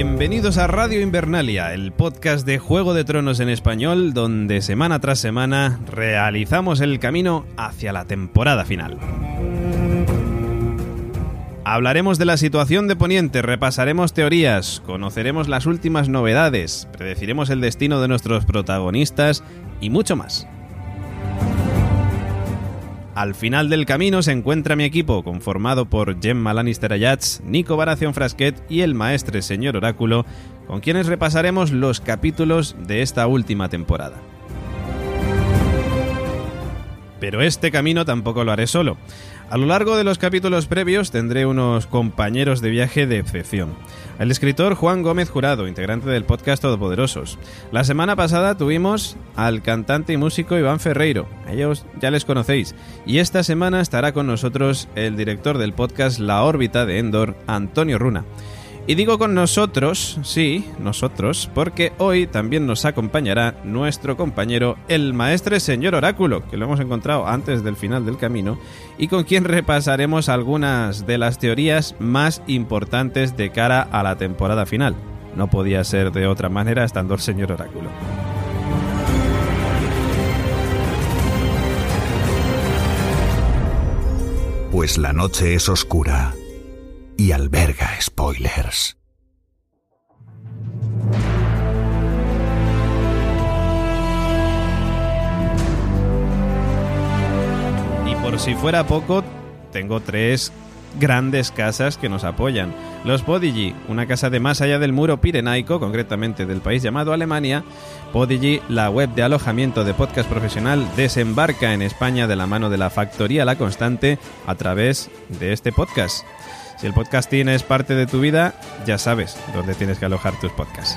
Bienvenidos a Radio Invernalia, el podcast de Juego de Tronos en español, donde semana tras semana realizamos el camino hacia la temporada final. Hablaremos de la situación de Poniente, repasaremos teorías, conoceremos las últimas novedades, predeciremos el destino de nuestros protagonistas y mucho más. Al final del camino se encuentra mi equipo, conformado por Gemma Lannister Ayats, Nico Baración Frasquet y el maestre señor Oráculo, con quienes repasaremos los capítulos de esta última temporada. Pero este camino tampoco lo haré solo. A lo largo de los capítulos previos tendré unos compañeros de viaje de excepción. El escritor Juan Gómez Jurado, integrante del podcast Todopoderosos. La semana pasada tuvimos al cantante y músico Iván Ferreiro, ellos ya les conocéis. Y esta semana estará con nosotros el director del podcast La órbita de Endor, Antonio Runa. Y digo con nosotros, sí, nosotros, porque hoy también nos acompañará nuestro compañero, el maestre señor Oráculo, que lo hemos encontrado antes del final del camino, y con quien repasaremos algunas de las teorías más importantes de cara a la temporada final. No podía ser de otra manera estando el señor Oráculo. Pues la noche es oscura y alberga spoilers. Y por si fuera poco, tengo tres grandes casas que nos apoyan. Los Podigi, una casa de más allá del muro pirenaico, concretamente del país llamado Alemania. Podigi, la web de alojamiento de podcast profesional, desembarca en España de la mano de la Factoría La Constante a través de este podcast. Si el podcasting es parte de tu vida, ya sabes dónde tienes que alojar tus podcasts.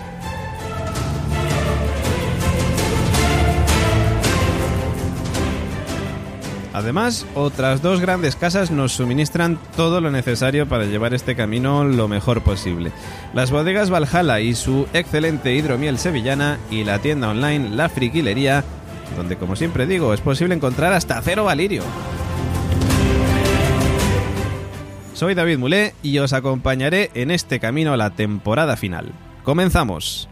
Además, otras dos grandes casas nos suministran todo lo necesario para llevar este camino lo mejor posible. Las bodegas Valhalla y su excelente hidromiel sevillana y la tienda online La Friquilería, donde como siempre digo es posible encontrar hasta cero valirio. Soy David Mulé y os acompañaré en este camino a la temporada final. ¡Comenzamos!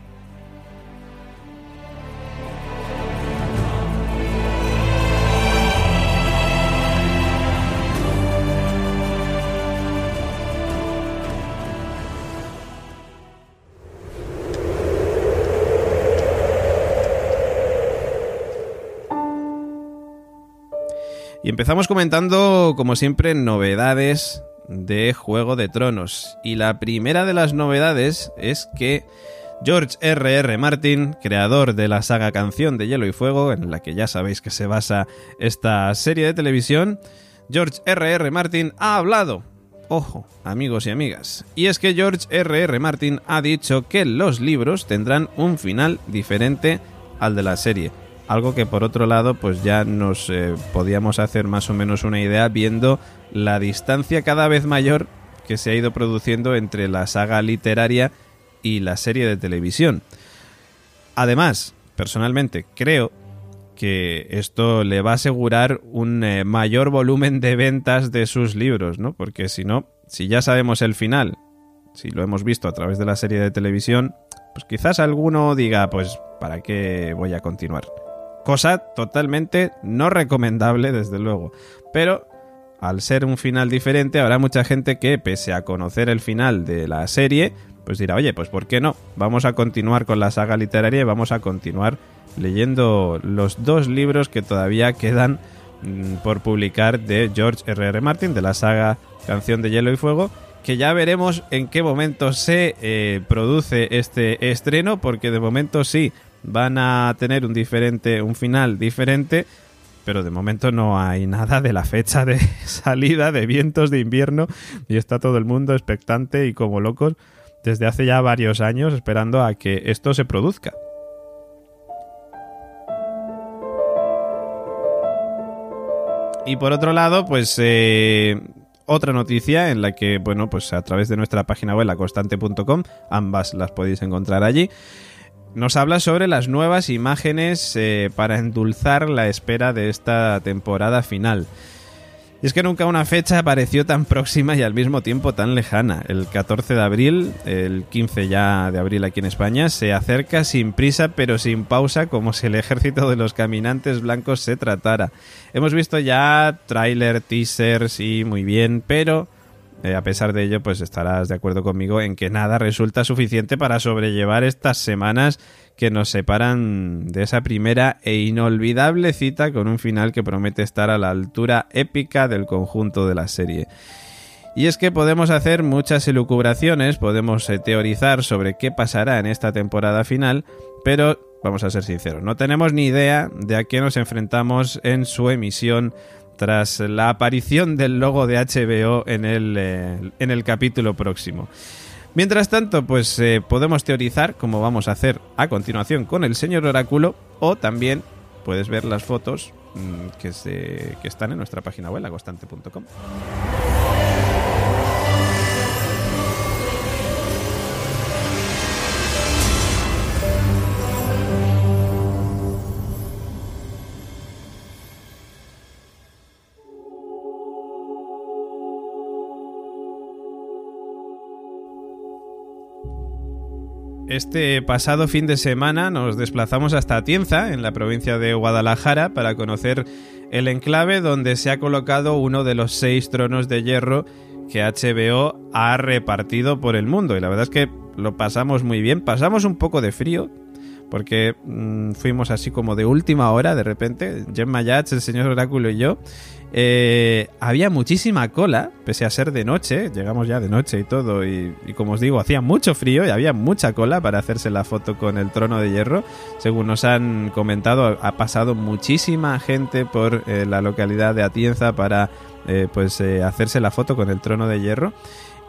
Y empezamos comentando, como siempre, novedades de Juego de Tronos. Y la primera de las novedades es que George R.R. R. Martin, creador de la saga Canción de Hielo y Fuego, en la que ya sabéis que se basa esta serie de televisión, George R.R. R. Martin ha hablado. Ojo, amigos y amigas. Y es que George R.R. R. Martin ha dicho que los libros tendrán un final diferente al de la serie algo que por otro lado pues ya nos eh, podíamos hacer más o menos una idea viendo la distancia cada vez mayor que se ha ido produciendo entre la saga literaria y la serie de televisión. Además, personalmente creo que esto le va a asegurar un eh, mayor volumen de ventas de sus libros, ¿no? Porque si no, si ya sabemos el final, si lo hemos visto a través de la serie de televisión, pues quizás alguno diga, pues, ¿para qué voy a continuar? Cosa totalmente no recomendable, desde luego. Pero al ser un final diferente, habrá mucha gente que, pese a conocer el final de la serie, pues dirá, oye, pues ¿por qué no? Vamos a continuar con la saga literaria y vamos a continuar leyendo los dos libros que todavía quedan mm, por publicar de George R.R. Martin, de la saga Canción de Hielo y Fuego, que ya veremos en qué momento se eh, produce este estreno, porque de momento sí van a tener un diferente, un final diferente, pero de momento no hay nada de la fecha de salida de vientos de invierno y está todo el mundo expectante y como locos desde hace ya varios años esperando a que esto se produzca. Y por otro lado, pues eh, otra noticia en la que, bueno, pues a través de nuestra página web, laconstante.com, ambas las podéis encontrar allí, nos habla sobre las nuevas imágenes eh, para endulzar la espera de esta temporada final. Y es que nunca una fecha pareció tan próxima y al mismo tiempo tan lejana. El 14 de abril, el 15 ya de abril aquí en España, se acerca sin prisa pero sin pausa como si el ejército de los caminantes blancos se tratara. Hemos visto ya tráiler, teasers y muy bien, pero eh, a pesar de ello, pues estarás de acuerdo conmigo en que nada resulta suficiente para sobrellevar estas semanas que nos separan de esa primera e inolvidable cita con un final que promete estar a la altura épica del conjunto de la serie. Y es que podemos hacer muchas elucubraciones, podemos eh, teorizar sobre qué pasará en esta temporada final, pero vamos a ser sinceros, no tenemos ni idea de a qué nos enfrentamos en su emisión tras la aparición del logo de HBO en el, eh, en el capítulo próximo. Mientras tanto, pues eh, podemos teorizar, como vamos a hacer a continuación con el señor oráculo, o también puedes ver las fotos mm, que, se, que están en nuestra página web, constante.com. Este pasado fin de semana nos desplazamos hasta Atienza, en la provincia de Guadalajara, para conocer el enclave donde se ha colocado uno de los seis tronos de hierro que HBO ha repartido por el mundo. Y la verdad es que lo pasamos muy bien. Pasamos un poco de frío, porque mm, fuimos así como de última hora, de repente, Gemma Yats, el señor Oráculo y yo, eh, había muchísima cola, pese a ser de noche, llegamos ya de noche y todo, y, como os digo, hacía mucho frío y había mucha cola para hacerse la foto con el trono de hierro. Según nos han comentado, ha pasado muchísima gente por eh, la localidad de Atienza para eh, pues hacerse la foto con el trono de hierro.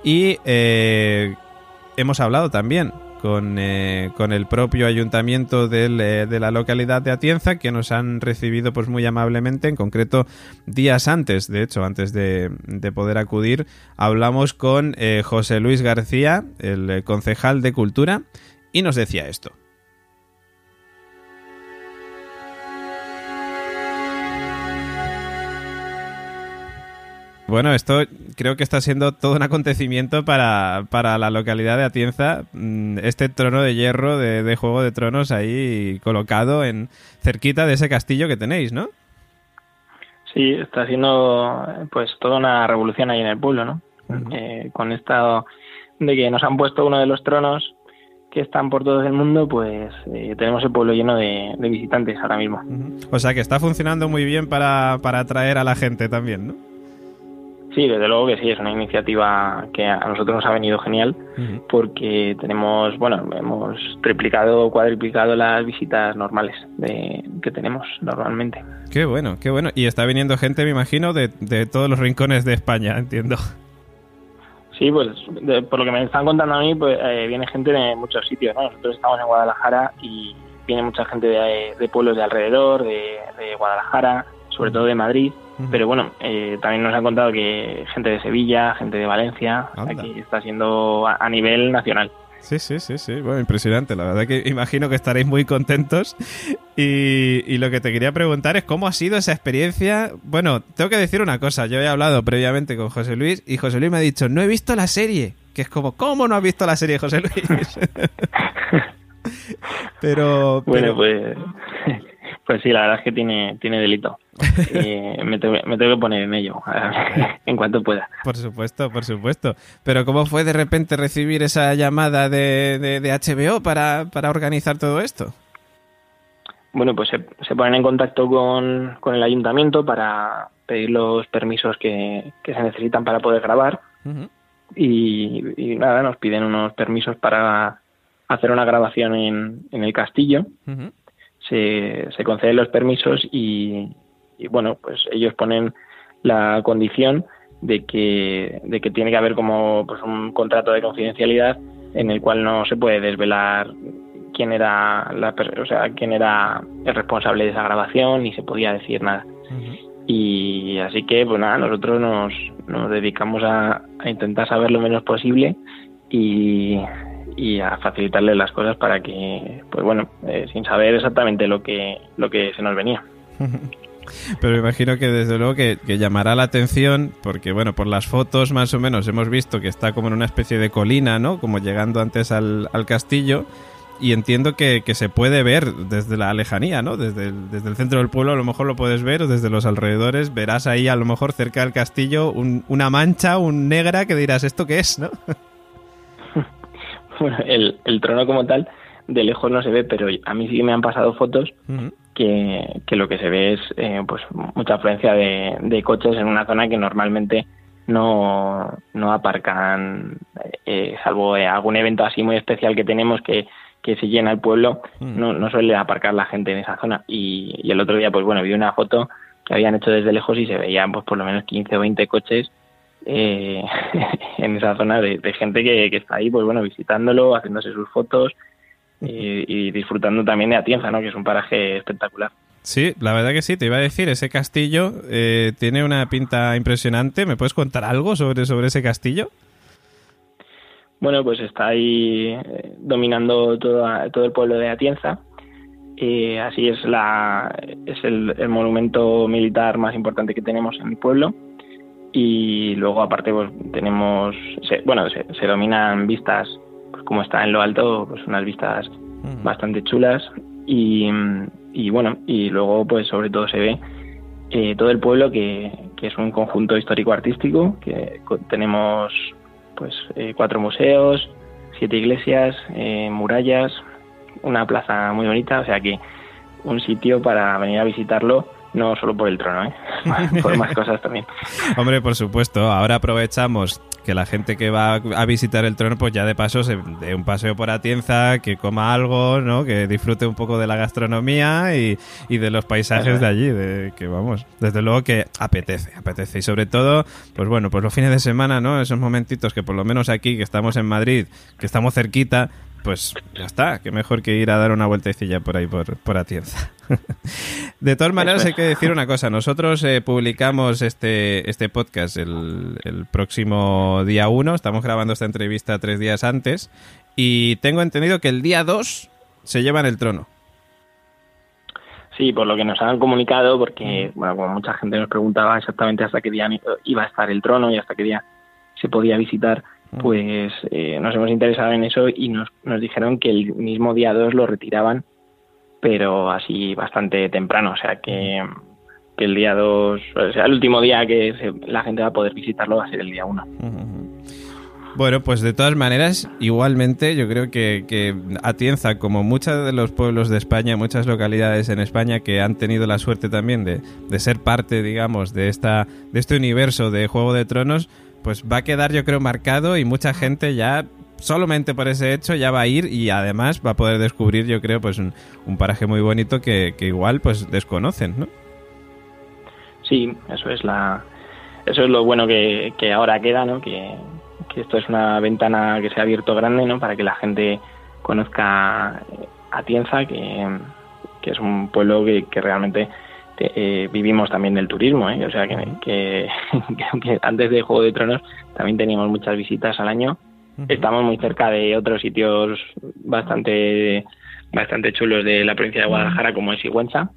Y hemos hablado también eh, con, el propio ayuntamiento eh, de la localidad de Atienza que nos han recibido pues muy amablemente, en concreto días antes, de hecho, antes de, poder acudir, hablamos con eh, José Luis García, el concejal de Cultura, y nos decía esto. Bueno, esto creo que está siendo todo un acontecimiento para, la localidad de Atienza. Mm, este trono de hierro de, Juego de Tronos ahí colocado en cerquita de ese castillo que tenéis, ¿no? Sí, está siendo pues toda una revolución ahí en el pueblo, ¿no? Eh, con esto de que nos han puesto uno de los tronos que están por todo el mundo, pues eh, tenemos el pueblo lleno de, visitantes ahora mismo. O sea que está funcionando muy bien para, para atraer a la gente también, ¿no? Sí, desde luego que sí, es una iniciativa que a nosotros nos ha venido genial porque tenemos, bueno, hemos triplicado o cuadriplicado las visitas normales de, que tenemos normalmente. Qué bueno, qué bueno. Y está viniendo gente, me imagino, de, de todos los rincones de España, entiendo. Sí, pues por lo que me están contando a mí, pues eh, viene gente de muchos sitios, ¿no? Nosotros estamos en Guadalajara y viene mucha gente de, de pueblos de alrededor, de, de Guadalajara, sobre todo de Madrid pero bueno, eh, también nos han contado que gente de Sevilla, gente de Valencia, aquí está siendo a, nivel nacional. Sí, sí, sí, sí. Bueno, impresionante. La verdad que imagino que estaréis muy contentos. Y, y, lo que te quería preguntar es cómo ha sido esa experiencia. Bueno, tengo que decir una cosa. Yo he hablado previamente con José Luis y José Luis me ha dicho, no he visto la serie. Que es como, ¿cómo no has visto la serie, José Luis? pero, Bueno, pues... Pues sí, la verdad es que tiene, tiene delito. me, tengo, que poner en ello en cuanto pueda. Por supuesto, por supuesto. Pero ¿cómo fue de repente recibir esa llamada de, de, HBO para, para organizar todo esto? bueno, pues se, ponen en contacto con, con, el ayuntamiento para pedir los permisos que, se necesitan para poder grabar. y, nada, nos piden unos permisos para hacer una grabación en, en el castillo. Se, se conceden los permisos y, y, bueno, pues ellos ponen la condición de que, de que tiene que haber como pues un contrato de confidencialidad en el cual no se puede desvelar quién era la o sea quién era el responsable de esa grabación ni se podía decir nada. Y así que pues nada nosotros nos, nos dedicamos a, intentar saber lo menos posible y, y a facilitarle las cosas para que pues bueno eh, sin saber exactamente lo que lo que se nos venía Pero imagino que desde luego que, llamará la atención porque, bueno, por las fotos más o menos hemos visto que está como en una especie de colina, ¿no? Como llegando antes al, castillo y entiendo que, se puede ver desde la lejanía, ¿no? Desde el, desde el centro del pueblo a lo mejor lo puedes ver, o desde los alrededores verás ahí a lo mejor cerca del castillo una mancha, un negra que dirás, ¿esto qué es, no? bueno, el, el trono como tal de lejos no se ve, pero a mí sí me han pasado fotos que, que, lo que se ve es eh, pues mucha afluencia de, de, coches en una zona que normalmente no, no aparcan, eh, salvo algún evento así muy especial que tenemos que, que se llena el pueblo, no, no suele aparcar la gente en esa zona. Y, y, el otro día, pues bueno, vi una foto que habían hecho desde lejos y se veían pues por lo menos 15 o 20 coches eh, en esa zona de, de gente que, que, está ahí, pues bueno, visitándolo, haciéndose sus fotos y, disfrutando también de Atienza, ¿no? que es un paraje espectacular. Sí, la verdad que sí, te iba a decir, ese castillo eh, tiene una pinta impresionante. ¿Me puedes contar algo sobre, sobre ese castillo? Bueno, pues está ahí eh, dominando todo, todo el pueblo de Atienza. Eh, así es, la, es el, monumento militar más importante que tenemos en el pueblo. Y luego, aparte, pues tenemos, bueno, se, se dominan vistas como está en lo alto, pues unas vistas bastante chulas y, y, bueno, y luego pues sobre todo se ve eh, todo el pueblo que, que es un conjunto histórico-artístico, que tenemos pues eh, cuatro museos, siete iglesias, eh, murallas, una plaza muy bonita, o sea que un sitio para venir a visitarlo no solo por el trono, ¿eh? por más cosas también. Hombre, por supuesto, ahora aprovechamos que la gente que va a visitar el trono, pues ya de paso se dé un paseo por Atienza, que coma algo, ¿no? Que disfrute un poco de la gastronomía y, y de los paisajes de allí, de que vamos, desde luego que apetece, apetece. Y sobre todo, pues bueno, pues los fines de semana, ¿no? Esos momentitos que por lo menos aquí, que estamos en Madrid, que estamos cerquita, pues ya está, que mejor que ir a dar una vueltecilla por ahí, por, por Atienza. de todas maneras, hay que decir una cosa. Nosotros eh, publicamos este, este podcast el, el próximo día 1. Estamos grabando esta entrevista tres días antes. Y tengo entendido que el día 2 se llevan el trono. Sí, por lo que nos han comunicado, porque, bueno, como mucha gente nos preguntaba exactamente hasta qué día iba a estar el trono y hasta qué día se podía visitar, pues eh, nos hemos interesado en eso y nos, nos dijeron que el mismo día 2 lo retiraban, pero así bastante temprano, o sea que, que el día 2, o sea, el último día que la gente va a poder visitarlo va a ser el día 1. Bueno, pues de todas maneras, igualmente yo creo que, que, Atienza, como muchos de los pueblos de España, muchas localidades en España que han tenido la suerte también de, de ser parte, digamos, de, esta, de este universo de Juego de Tronos, pues va a quedar yo creo marcado y mucha gente ya solamente por ese hecho ya va a ir y además va a poder descubrir yo creo pues un, paraje muy bonito que, igual pues desconocen, ¿no? Sí, eso es la eso es lo bueno que, ahora queda, ¿no? Que, esto es una ventana que se ha abierto grande, ¿no? Para que la gente conozca Atienza, que, que es un pueblo que, que realmente eh, vivimos también del turismo, ¿eh? o sea que, antes de Juego de Tronos también teníamos muchas visitas al año. Estamos muy cerca de otros sitios bastante bastante chulos de la provincia de Guadalajara como es Sigüenza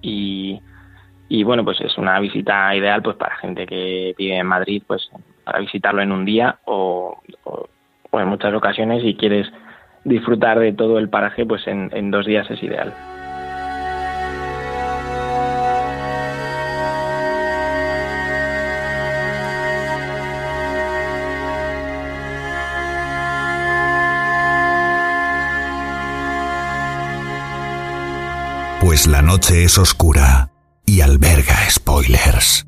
y, y bueno pues es una visita ideal pues para gente que vive en Madrid pues para visitarlo en un día o, o, en muchas ocasiones si quieres disfrutar de todo el paraje pues en dos días es ideal. Pues la noche es oscura y alberga spoilers.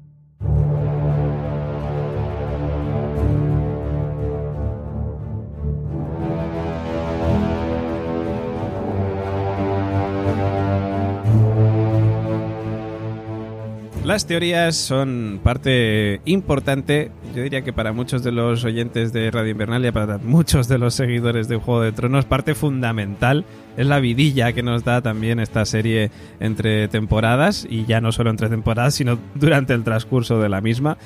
Las teorías son parte importante, yo diría que para muchos de los oyentes de Radio Invernalia, para muchos de los seguidores de Juego de Tronos, parte fundamental es la vidilla que nos da también esta serie entre temporadas, y ya no solo entre temporadas, sino durante el transcurso de la misma.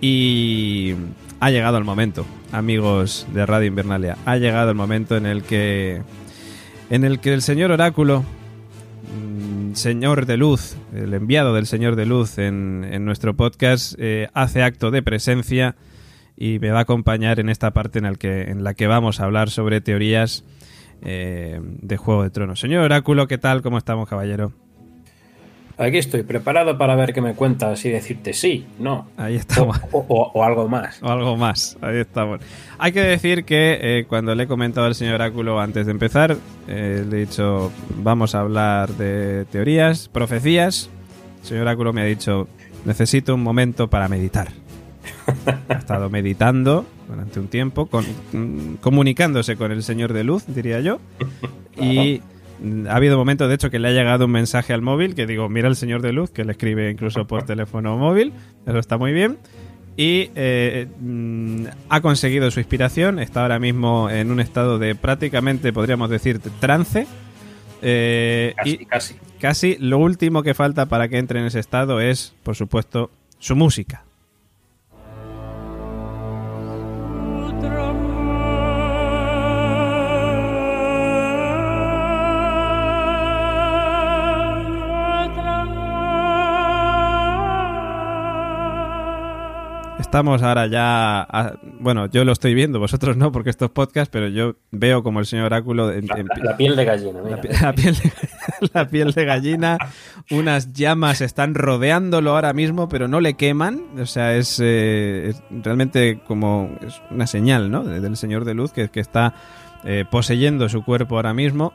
Y ha llegado el momento, amigos de Radio Invernalia, ha llegado el momento en el que en el que el señor Oráculo Señor de Luz, el enviado del Señor de Luz en, en nuestro podcast, eh, hace acto de presencia y me va a acompañar en esta parte en, que, en la que vamos a hablar sobre teorías eh, de Juego de Tronos. Señor Oráculo, ¿qué tal? ¿Cómo estamos, caballero? Aquí estoy, preparado para ver qué me cuentas y decirte sí, no. Ahí estamos. O, o- o algo más. O algo más, ahí estamos. Hay que decir que eh, cuando le he comentado al señor Oráculo antes de empezar, eh, le he dicho, vamos a hablar de teorías, profecías. El señor Oráculo me ha dicho, necesito un momento para meditar. Ha estado meditando durante un tiempo, con- mm, comunicándose con el señor de luz, diría yo. Y ha habido momentos, de hecho, que le ha llegado un mensaje al móvil que digo, mira el señor de luz, que le escribe incluso por teléfono móvil. Eso está muy bien. Y eh, mm, ha conseguido su inspiración. Está ahora mismo en un estado de prácticamente, podríamos decir, trance. Eh, Casi, y casi. casi lo último que falta para que entre en ese estado es, por supuesto, su música. Estamos ahora ya. a- bueno, yo lo estoy viendo, vosotros no, porque esto es podcast, pero yo veo como el señor Oráculo. en- La, en- la- la piel de gallina, mira. la, pi- la piel de, la piel de gallina, unas llamas están rodeándolo ahora mismo, pero no le queman. O sea, es, eh, es realmente como es una señal, ¿no? de- Del Señor de Luz que, que está eh, poseyendo su cuerpo ahora mismo.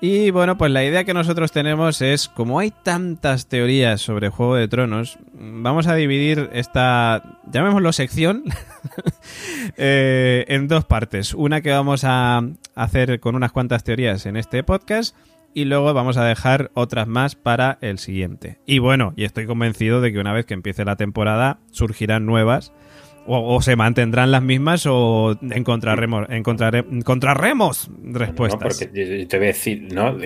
Y bueno, pues la idea que nosotros tenemos es, como hay tantas teorías sobre Juego de Tronos, vamos a dividir esta, llamémoslo sección, eh, en dos partes. Una que vamos a hacer con unas cuantas teorías en este podcast y luego vamos a dejar otras más para el siguiente. Y bueno, y estoy convencido de que una vez que empiece la temporada surgirán nuevas o, o se mantendrán las mismas o encontraremos, encontrare- encontraremos respuestas. No, porque yo- te voy a decir, no,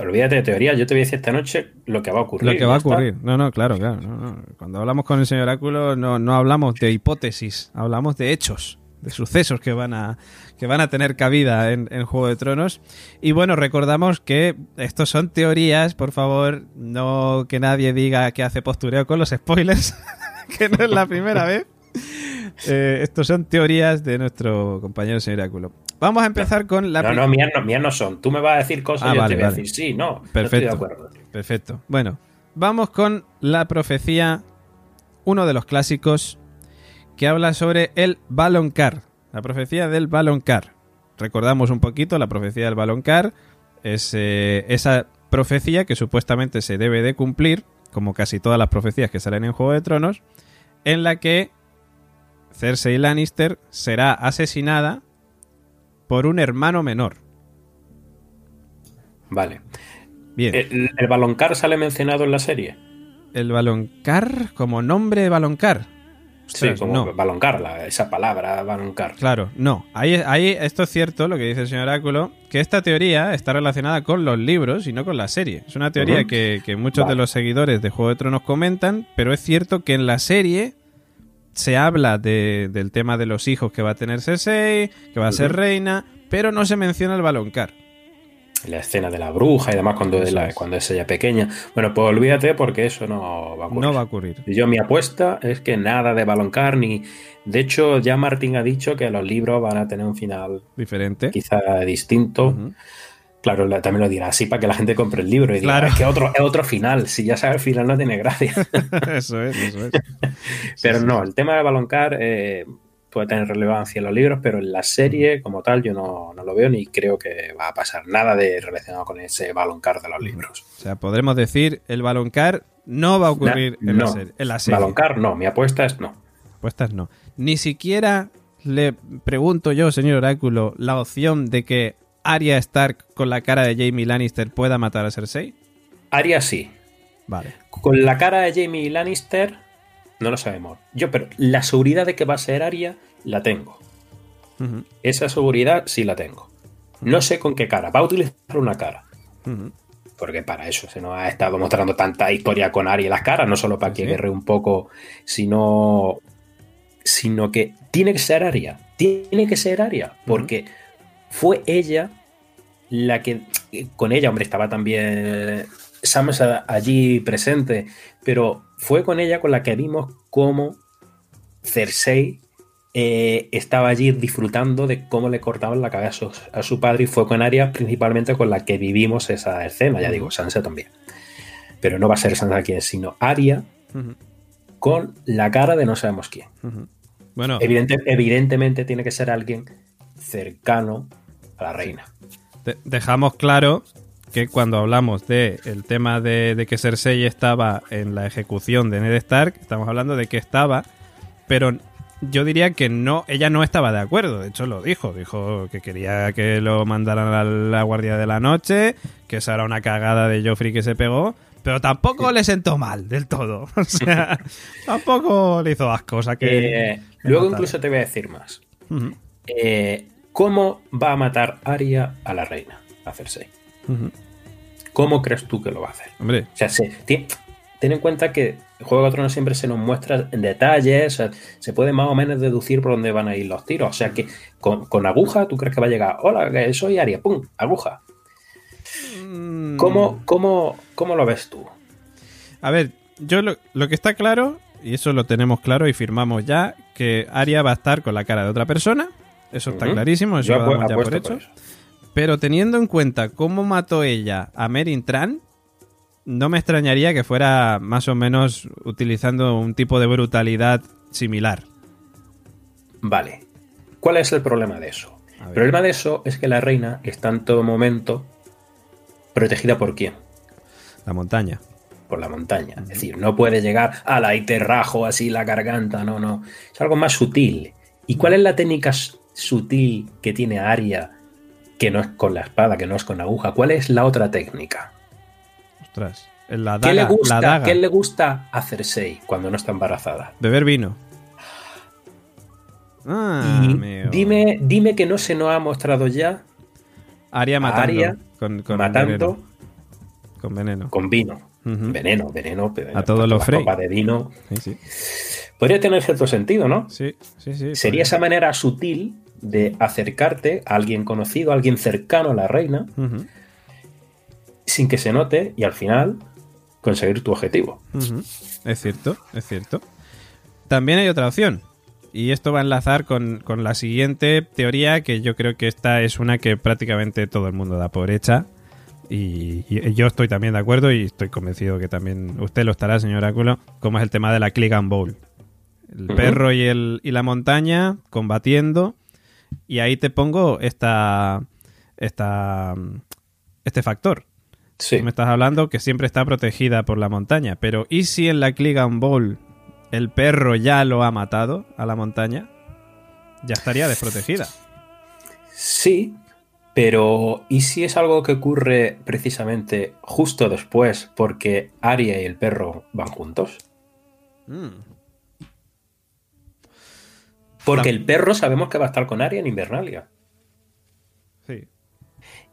olvídate de teoría, yo te voy a decir esta noche lo que va a ocurrir. Lo que va a ocurrir. No, no, claro, claro. no, no. Cuando hablamos con el señor Oráculo no, no hablamos de hipótesis, hablamos de hechos, de sucesos que van a, que van a tener cabida en, en Juego de Tronos. Y bueno, recordamos que estos son teorías, por favor, no que nadie diga que hace postureo con los spoilers, que no es la primera vez. Eh, estos son teorías de nuestro compañero señor Oráculo. Vamos a empezar con la No, no, mías no, son. Tú me vas a decir cosas Ah, y yo vale, te voy vale. a decir sí, no. No estoy Perfecto. de acuerdo. Perfecto. Bueno, vamos con la profecía, uno de los clásicos, que habla sobre el Baloncar. La profecía del Baloncar. Recordamos un poquito, la profecía del Baloncar es eh, esa profecía que supuestamente se debe de cumplir, como casi todas las profecías que salen en Juego de Tronos, en la que Cersei Lannister será asesinada por un hermano menor. Vale. Bien. ¿El, el baloncar sale mencionado en la serie? El Baloncar como nombre de Baloncar. Sí, como no. baloncar, esa palabra, baloncar. Claro, no. Ahí, ahí esto es cierto, lo que dice el señor Oráculo, que esta teoría está relacionada con los libros y no con la serie. Es una teoría que, que muchos de los seguidores de Juego de Tronos comentan, pero es cierto que en la serie se habla de- del tema de los hijos que va a tener Cersei, que va a ser reina, pero no se menciona el Baloncar. La escena de la bruja y demás cuando, la- es. cuando es ella pequeña. Bueno, pues olvídate porque eso no va a ocurrir. No va a ocurrir. Yo mi apuesta es que nada de baloncar ni... De hecho, ya Martín ha dicho que los libros van a tener un final Diferente. quizá distinto. Claro, la- también lo dirá así para que la gente compre el libro y diga, Claro. "Ah, es que otro, es otro final. Si ya sabe el final no tiene gracia. eso es, eso es. Pero sí, no, el tema del baloncar, eh, puede tener relevancia en los libros, pero en la serie como tal yo no, no lo veo ni creo que va a pasar nada de relacionado con ese baloncar de los libros. O sea, podremos decir, el baloncar no va a ocurrir en, no. la serie, en la serie. Baloncar no, mi apuesta es no. Apuestas no. Ni siquiera le pregunto yo, señor Oráculo, la opción de que Arya Stark con la cara de Jamie Lannister pueda matar a Cersei. Arya sí. Vale. Con la cara de Jamie Lannister no lo sabemos. Yo, pero la seguridad de que va a ser Arya la tengo. Esa seguridad sí la tengo. No sé con qué cara. Va a utilizar una cara. Porque para eso se nos ha estado mostrando tanta historia con Arya las caras, no solo para que guerre un poco, sino, sino que tiene que ser Arya. Tiene que ser Arya. Porque fue ella la que. Con ella, hombre, estaba también Sansa allí presente. Pero fue con ella con la que vimos cómo Cersei eh, estaba allí disfrutando de cómo le cortaban la cabeza a su, a su padre y fue con Arya principalmente con la que vivimos esa escena, ya digo, Sansa también. Pero no va a ser Sansa quien, sino Arya Ujú, con la cara de no sabemos quién. Bueno, Evidente- evidentemente tiene que ser alguien cercano a la reina. de- dejamos claro que cuando hablamos del el tema de, de que Cersei estaba en la ejecución de Ned Stark, estamos hablando de que estaba, pero yo diría que no, ella no estaba de acuerdo, de hecho lo dijo, dijo que quería que lo mandaran a la Guardia de la Noche, que esa era una cagada de Joffrey que se pegó, pero tampoco le sentó mal del todo, o sea, tampoco le hizo asco, o sea que... Eh, luego incluso te voy a decir más. Eh, ¿Cómo va a matar Arya a la reina, a Cersei? ¿Cómo crees tú que lo va a hacer? Hombre, O sea, se- ti- ten en cuenta que Juego de Tronos siempre se nos muestra en detalles, o sea, se puede más o menos deducir por dónde van a ir los tiros. O sea que con, con aguja, ¿tú crees que va a llegar? Hola, soy Aria, ¡pum! Aguja. mm, ¿Cómo, cómo, cómo lo ves tú? A ver, yo lo, lo que está claro, y eso lo tenemos claro y firmamos ya, que Arya va a estar con la cara de otra persona. Eso está clarísimo, eso lo damos ya por hecho. por eso. Pero teniendo en cuenta cómo mató ella a Merin Tran, no me extrañaría que fuera más o menos utilizando un tipo de brutalidad similar. Vale. ¿Cuál es el problema de eso? El problema de eso es que la reina está en todo momento protegida por quién? La montaña. por la montaña. Es decir, no puede llegar a la y te rajo así la garganta, no, no. Es algo más sutil. ¿Y cuál es la técnica sutil que tiene Aria que no es con la espada, que no es con la aguja? ¿Cuál es la otra técnica? Ostras. La ¿Qué, le daga, la gusta, daga. ¿Qué le gusta a Cersei cuando no está embarazada? Beber vino. Ah, y dime, dime que no se nos ha mostrado ya Arya matando. Con, con matando veneno. Con veneno. con vino. Veneno, veneno. A todos los copa de vino. Sí, sí. Podría tener cierto sentido, ¿no? Sí, sí, sí. Sería esa manera sutil de acercarte a alguien conocido, a alguien cercano a la reina, sin que se note y al final conseguir tu objetivo. Es cierto, es cierto. También hay otra opción. Y esto va a enlazar con, con la siguiente teoría, que yo creo que esta es una que prácticamente todo el mundo da por hecha. Y, y yo estoy también de acuerdo y estoy convencido que también usted lo estará, señor Oráculo, como es el tema de la Click and Bowl. El perro y, el, y la montaña combatiendo. Y ahí te pongo esta, esta, este factor. Sí. Tú me estás hablando que siempre está protegida por la montaña. Pero ¿y si en la Click and Bowl el perro ya lo ha matado a la montaña? Ya estaría desprotegida. Sí, pero ¿y si es algo que ocurre precisamente justo después porque Aria y el perro van juntos? Mm. Porque el perro sabemos que va a estar con Aria en Invernalia. Sí.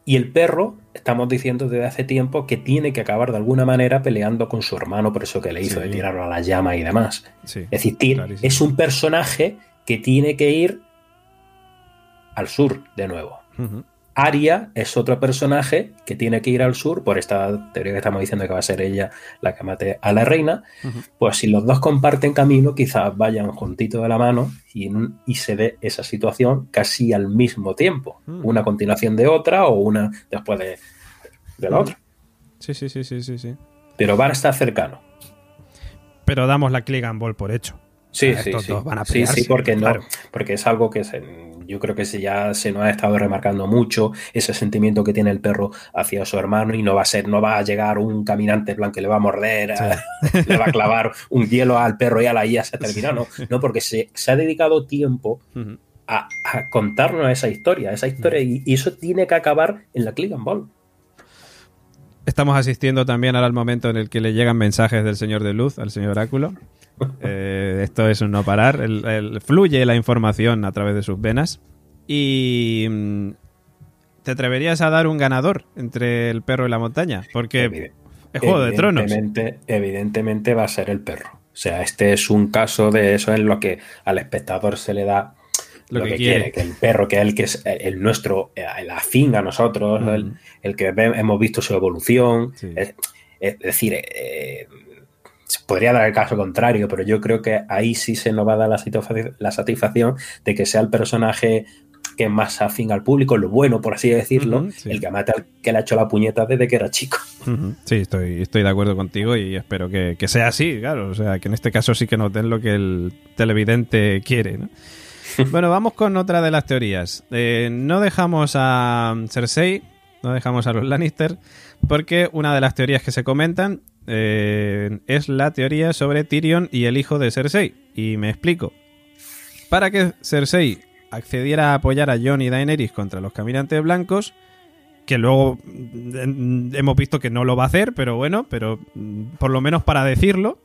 Y el perro, estamos diciendo desde hace tiempo que tiene que acabar de alguna manera peleando con su hermano, por eso que le hizo Sí. de tirarlo a la llama y demás. Sí. Es decir, Clarísimo. es un personaje que tiene que ir al sur de nuevo. Aria es otro personaje que tiene que ir al sur, por esta teoría que estamos diciendo que va a ser ella la que mate a la reina. Pues si los dos comparten camino, quizás vayan juntitos de la mano y, en un- y se dé esa situación casi al mismo tiempo. Mm. Una a continuación de otra o una después de, de la Mm. otra. Sí, sí, sí, sí, sí, sí. Pero van a estar cercanos. Pero damos la Click and Ball por hecho. Sí, sí, estos sí. dos van a sí, pelearse, sí, porque no, porque es algo que se- yo creo que ya se nos ha estado remarcando mucho ese sentimiento que tiene el perro hacia su hermano y no va a ser, no va a llegar un caminante plan que le va a morder, a- le va a clavar un hielo al perro y a la IA se ha terminado, no, no, porque se, se ha dedicado tiempo a, a contarnos esa historia, esa historia y, y eso tiene que acabar en la click and ball. Estamos asistiendo también ahora al momento en el que le llegan mensajes del señor de luz al señor Oráculo. Eh, esto es un no parar. El- el- fluye la información a través de sus venas. Y. mm, ¿Te atreverías a dar un ganador entre el perro y la montaña? Porque es Juego de Tronos. Evidentemente, va a ser el perro. O sea, este es un caso de eso en lo que al espectador se le da lo, que, quiere. que el perro, que es el que es el nuestro, eh, el afín a nosotros, Ujú. el, el que hemos visto su evolución. Sí. Es, es decir, eh, podría dar el caso contrario, pero yo creo que ahí sí se nos va a dar la, satisfac- la satisfacción de que sea el personaje que es más afín al público, lo bueno, por así decirlo, sí. el que mata al que le ha hecho la puñeta desde que era chico. Sí, estoy, estoy de acuerdo contigo y espero que, que sea así, claro. O sea, que en este caso sí que nos den lo que el televidente quiere, ¿no? Bueno, vamos con otra de las teorías. Eh, no dejamos a Cersei, no dejamos a los Lannister, porque una de las teorías que se comentan eh, es la teoría sobre Tyrion y el hijo de Cersei. Y me explico. Para que Cersei accediera a apoyar a Jon y Daenerys contra los caminantes blancos, que luego mm, hemos visto que no lo va a hacer, pero bueno, pero mm, por lo menos para decirlo,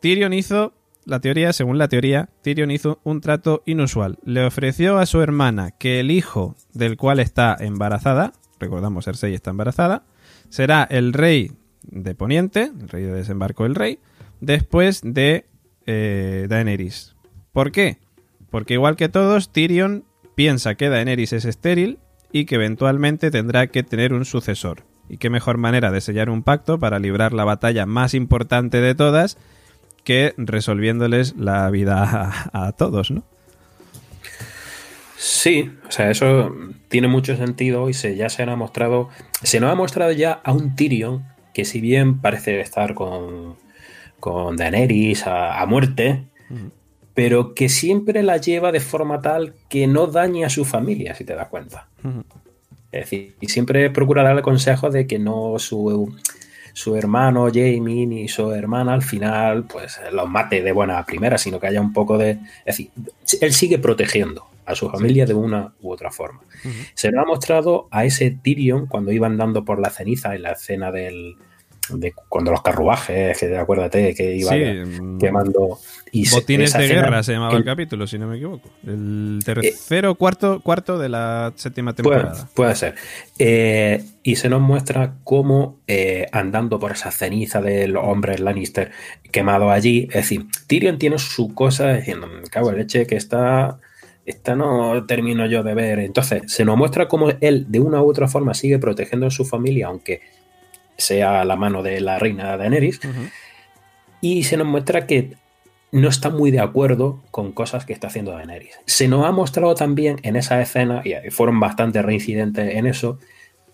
Tyrion hizo la teoría, según la teoría, Tyrion hizo un trato inusual. Le ofreció a su hermana que el hijo del cual está embarazada, recordamos Cersei está embarazada, será el rey de Poniente, el rey de desembarco del rey, después de eh, Daenerys. ¿Por qué? Porque igual que todos, Tyrion piensa que Daenerys es estéril y que eventualmente tendrá que tener un sucesor. Y qué mejor manera de sellar un pacto para librar la batalla más importante de todas que resolviéndoles la vida a, todos, ¿no? Sí, o sea, eso tiene mucho sentido y se, ya se nos ha mostrado, se nos ha mostrado ya a un Tyrion que si bien parece estar con, con Daenerys a, a muerte, pero que siempre la lleva de forma tal que no dañe a su familia, si te das cuenta. Es decir, y siempre procura darle consejos de que no su, su hermano Jamie ni su hermana al final pues los mate de buena primera, sino que haya un poco de... Es decir, él sigue protegiendo a su familia de una u otra forma. Se nos ha mostrado a ese Tyrion cuando iban dando por la ceniza en la escena del... De cuando los carruajes, que acuérdate que iban Sí, mm, quemando... Y Botines de guerra se llamaba el capítulo, si no me equivoco. El tercero, cuarto, cuarto de la séptima Puede, temporada. puede ser. Eh, y se nos muestra cómo eh, andando por esa ceniza de los hombres Lannister quemados allí. Es decir, Tyrion tiene su cosa diciendo, cago en leche, que esta, esta no termino yo de ver. Entonces, se nos muestra cómo él de una u otra forma sigue protegiendo a su familia, aunque sea la mano de la reina Daenerys. Ujú. Y se nos muestra que no está muy de acuerdo con cosas que está haciendo Daenerys. Se nos ha mostrado también en esa escena, y fueron bastante reincidentes en eso,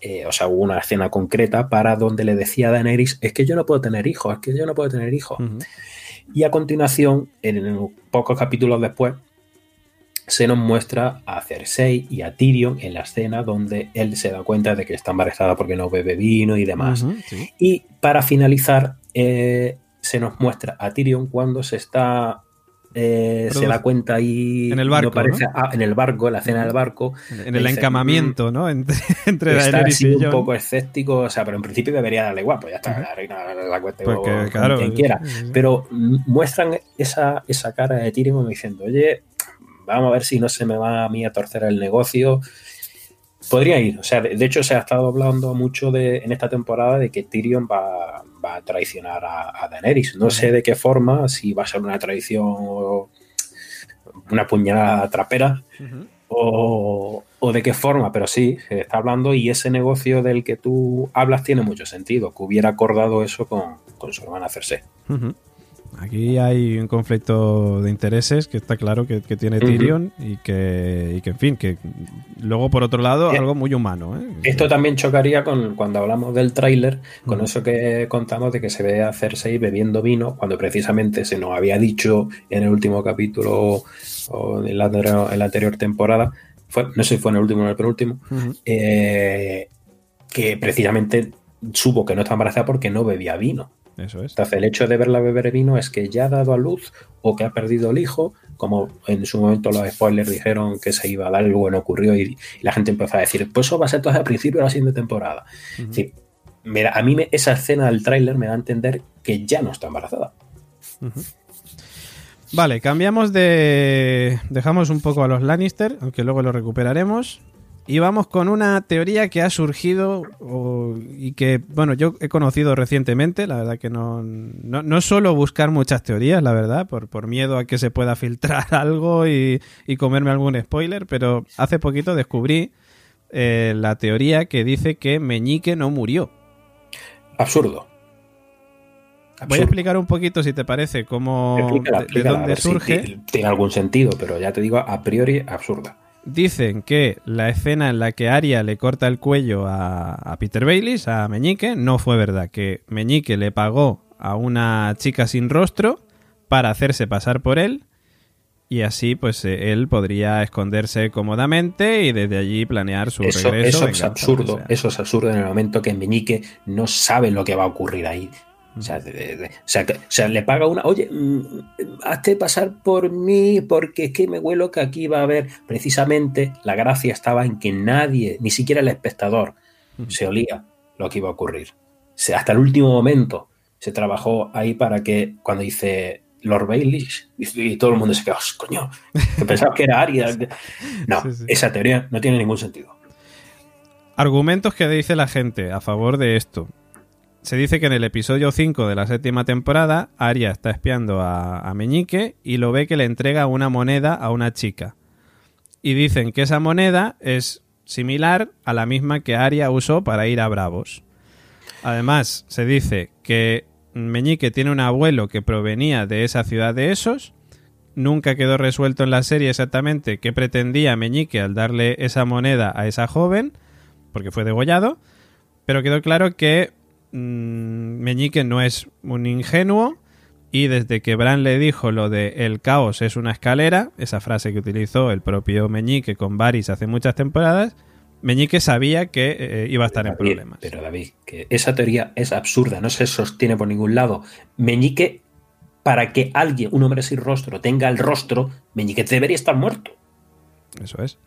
eh, o sea, hubo una escena concreta para donde le decía a Daenerys, es que yo no puedo tener hijos, es que yo no puedo tener hijos. Y a continuación, en pocos capítulos después, se nos muestra a Cersei y a Tyrion en la escena donde él se da cuenta de que está embarazada porque no bebe vino y demás. Sí. Y para finalizar, eh, se nos muestra a Tyrion cuando se está. eh, se da cuenta ahí. En el barco, parece- ¿no? ah, en el barco, en la cena del barco. En el Dice, encamamiento, ¿no? Entre, entre Está Daenerys así y un poco escéptico, o sea, pero en principio debería darle igual, pues ya está, la reina la cueste Porque, con claro, quien quiera. Pero mm, muestran esa, esa cara de Tyrion diciendo, oye, vamos a ver si no se me va a mí a torcer el negocio. Podría ir, o sea, de, de hecho se ha estado hablando mucho de, en esta temporada de que Tyrion va, va a traicionar a, a Daenerys. No sé de qué forma, si va a ser una traición o una puñalada trapera o, o de qué forma, pero sí, se está hablando y ese negocio del que tú hablas tiene mucho sentido, que hubiera acordado eso con, con su hermana Cersei. Ujú. Aquí hay un conflicto de intereses que está claro que, que tiene. Tyrion y, que, y que, en fin, que luego por otro lado algo muy humano. ¿eh? Esto también chocaría con cuando hablamos del tráiler, con eso que contamos de que se ve a Cersei bebiendo vino, cuando precisamente se nos había dicho en el último capítulo o en la anterior, en la anterior temporada, fue, no sé si fue en el último o en el penúltimo, eh, que precisamente supo que no está embarazada porque no bebía vino. Eso es. Entonces, el hecho de verla beber vino es que ya ha dado a luz o que ha perdido el hijo, como en su momento los spoilers dijeron que se iba a dar, luego no ocurrió, y, y la gente empezó a decir, pues eso va a ser todo al principio de la siguiente temporada. Me da- a mí me- esa escena del tráiler me da a entender que ya no está embarazada. Vale, cambiamos de... Dejamos un poco a los Lannister, aunque luego lo recuperaremos. Y vamos con una teoría que ha surgido o- y que, bueno, yo he conocido recientemente. La verdad que no, no, no suelo buscar muchas teorías, la verdad, por, por miedo a que se pueda filtrar algo y, y comerme algún spoiler. Pero hace poquito descubrí eh, la teoría que dice que Meñique no murió. Absurdo. Voy a explicar un poquito, si te parece, cómo, Explícala, de- dónde si surge. ti- tiene algún sentido, pero ya te digo, a priori absurda. Dicen que la escena en la que Arya le corta el cuello a, a Peter Baylis, a Meñique, no fue verdad. Que Meñique le pagó a una chica sin rostro para hacerse pasar por él y así pues eh, él podría esconderse cómodamente y desde allí planear su Eso, regreso. eso es absurdo. Eso es absurdo en el momento que Meñique no sabe lo que va a ocurrir ahí. O sea, de- de- de- o sea, que- o sea, le paga una, oye, mm, hazte pasar por mí porque es que me huelo que aquí va a haber. Precisamente la gracia estaba en que nadie, ni siquiera el espectador, se olía lo que iba a ocurrir. Se- hasta el último momento se trabajó ahí para que cuando dice Lord Bailey y, y todo el mundo se quedó, "Oh, coño, que pensaba que era Arya. No, Sí, sí. esa teoría no tiene ningún sentido. Argumentos que dice la gente a favor de esto. Se dice que en el episodio 5 de la séptima temporada, Arya está espiando a, a Meñique y lo ve que le entrega una moneda a una chica. Y dicen que esa moneda es similar a la misma que Arya usó para ir a Bravos. Además, se dice que Meñique tiene un abuelo que provenía de esa ciudad de Esos. Nunca quedó resuelto en la serie exactamente qué pretendía Meñique al darle esa moneda a esa joven, porque fue degollado. Pero quedó claro que mm, Meñique no es un ingenuo y desde que Bran le dijo lo de el caos es una escalera, esa frase que utilizó el propio Meñique con Varys hace muchas temporadas, Meñique sabía que eh, iba a estar en problemas. Pero David, que esa teoría es absurda, no se sostiene por ningún lado. Meñique, para que alguien, un hombre sin rostro, tenga el rostro, Meñique debería estar muerto. Eso es.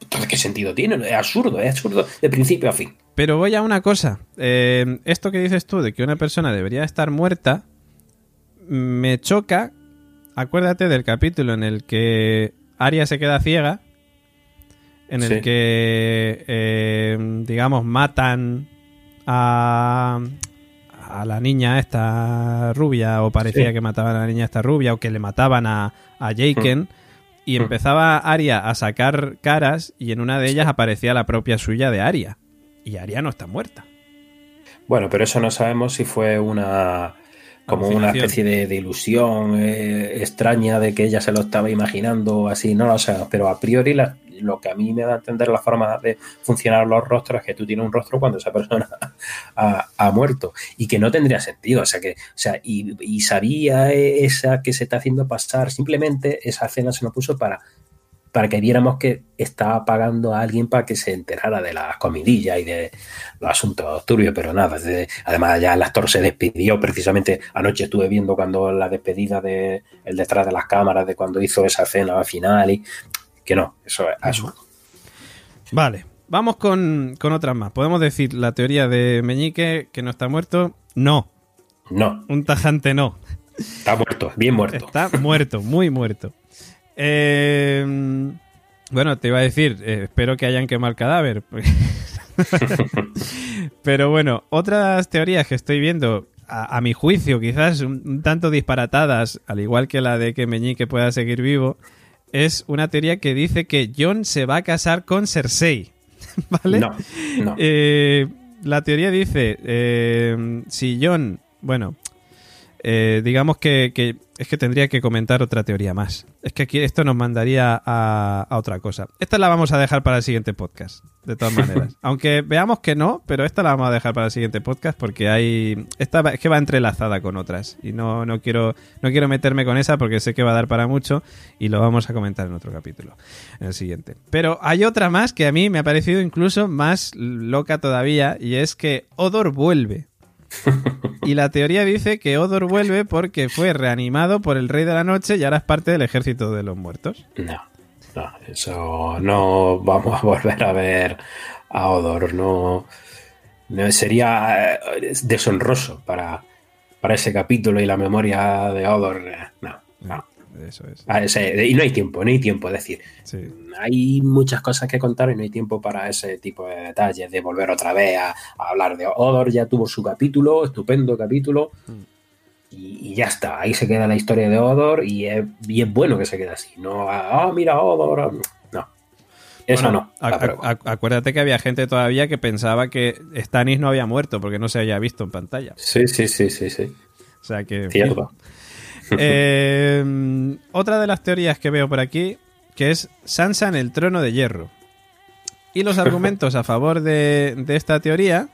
Entonces, ¿qué sentido tiene? Es absurdo, es absurdo de principio a fin. Pero voy a una cosa. Eh, esto que dices tú de que una persona debería estar muerta, me choca. Acuérdate del capítulo en el que Arya se queda ciega, en el Sí. que, eh, digamos, matan a, a la niña esta rubia, o parecía Sí. que mataban a la niña esta rubia, o que le mataban a, a Jaken. Y empezaba Arya a sacar caras y en una de ellas aparecía la propia suya de Arya. Y Arya no está muerta. Bueno, pero eso no sabemos si fue una como una especie de, de ilusión eh, extraña de que ella se lo estaba imaginando o así, no lo sé, pero a priori la- lo que a mí me da a entender la forma de funcionar los rostros es que tú tienes un rostro cuando esa persona ha, ha muerto y que no tendría sentido, o sea que, o sea, y, y sabía esa que se está haciendo pasar, simplemente esa escena se nos puso para para que viéramos que estaba pagando a alguien para que se enterara de las comidillas y de los asuntos turbios, pero nada. de- además, ya el actor se despidió. Precisamente anoche estuve viendo cuando la despedida de el detrás de las cámaras, de cuando hizo esa escena al final, y que no, eso es absurdo. Vale, vamos con, con otras más. ¿Podemos decir la teoría de Meñique que no está muerto? No, No, un tajante no. está muerto, bien muerto. Está muerto, muy muerto. Eh, bueno, te iba a decir, eh, espero que hayan quemado el cadáver. Pero bueno, otras teorías que estoy viendo, a, a mi juicio, quizás un, un tanto disparatadas, al igual que la de que Meñique pueda seguir vivo, es una teoría que dice que Jon se va a casar con Cersei. ¿Vale? No, no. Eh, la teoría dice, eh, si John, bueno, Eh, digamos que, que es que tendría que comentar otra teoría más. Es que aquí esto nos mandaría a, a otra cosa. Esta la vamos a dejar para el siguiente podcast, de todas maneras. Aunque veamos que no, pero esta la vamos a dejar para el siguiente podcast porque hay. Esta va- es que va entrelazada con otras. Y no, no quiero. No quiero meterme con esa porque sé que va a dar para mucho. Y lo vamos a comentar en otro capítulo. En el siguiente. Pero hay otra más que a mí me ha parecido incluso más loca todavía. Y es que Odor vuelve. Y la teoría dice que Odor vuelve porque fue reanimado por el Rey de la Noche y ahora es parte del ejército de los muertos. No, no, eso no vamos a volver a ver a Odor. No, no sería eh, deshonroso para, para ese capítulo y la memoria de Odor. eh, No, no. Eso es. A ese- y no hay tiempo, no hay tiempo. Es decir, Sí. hay muchas cosas que contar y no hay tiempo para ese tipo de detalles, de volver otra vez a, a hablar de Odor. Ya tuvo su capítulo, estupendo capítulo. Y, y ya está, ahí se queda la historia de Odor y es, y es bueno que se quede así. No, ah, mira Odor. No, eso Bueno, no. acuérdate que había gente todavía que pensaba que Stannis no había muerto porque no se había visto en pantalla. Sí, sí, sí, sí, sí. O sea que. Cierto. Eh, otra de las teorías que veo por aquí, que es Sansa en el trono de hierro. Y los argumentos a favor de, de esta teoría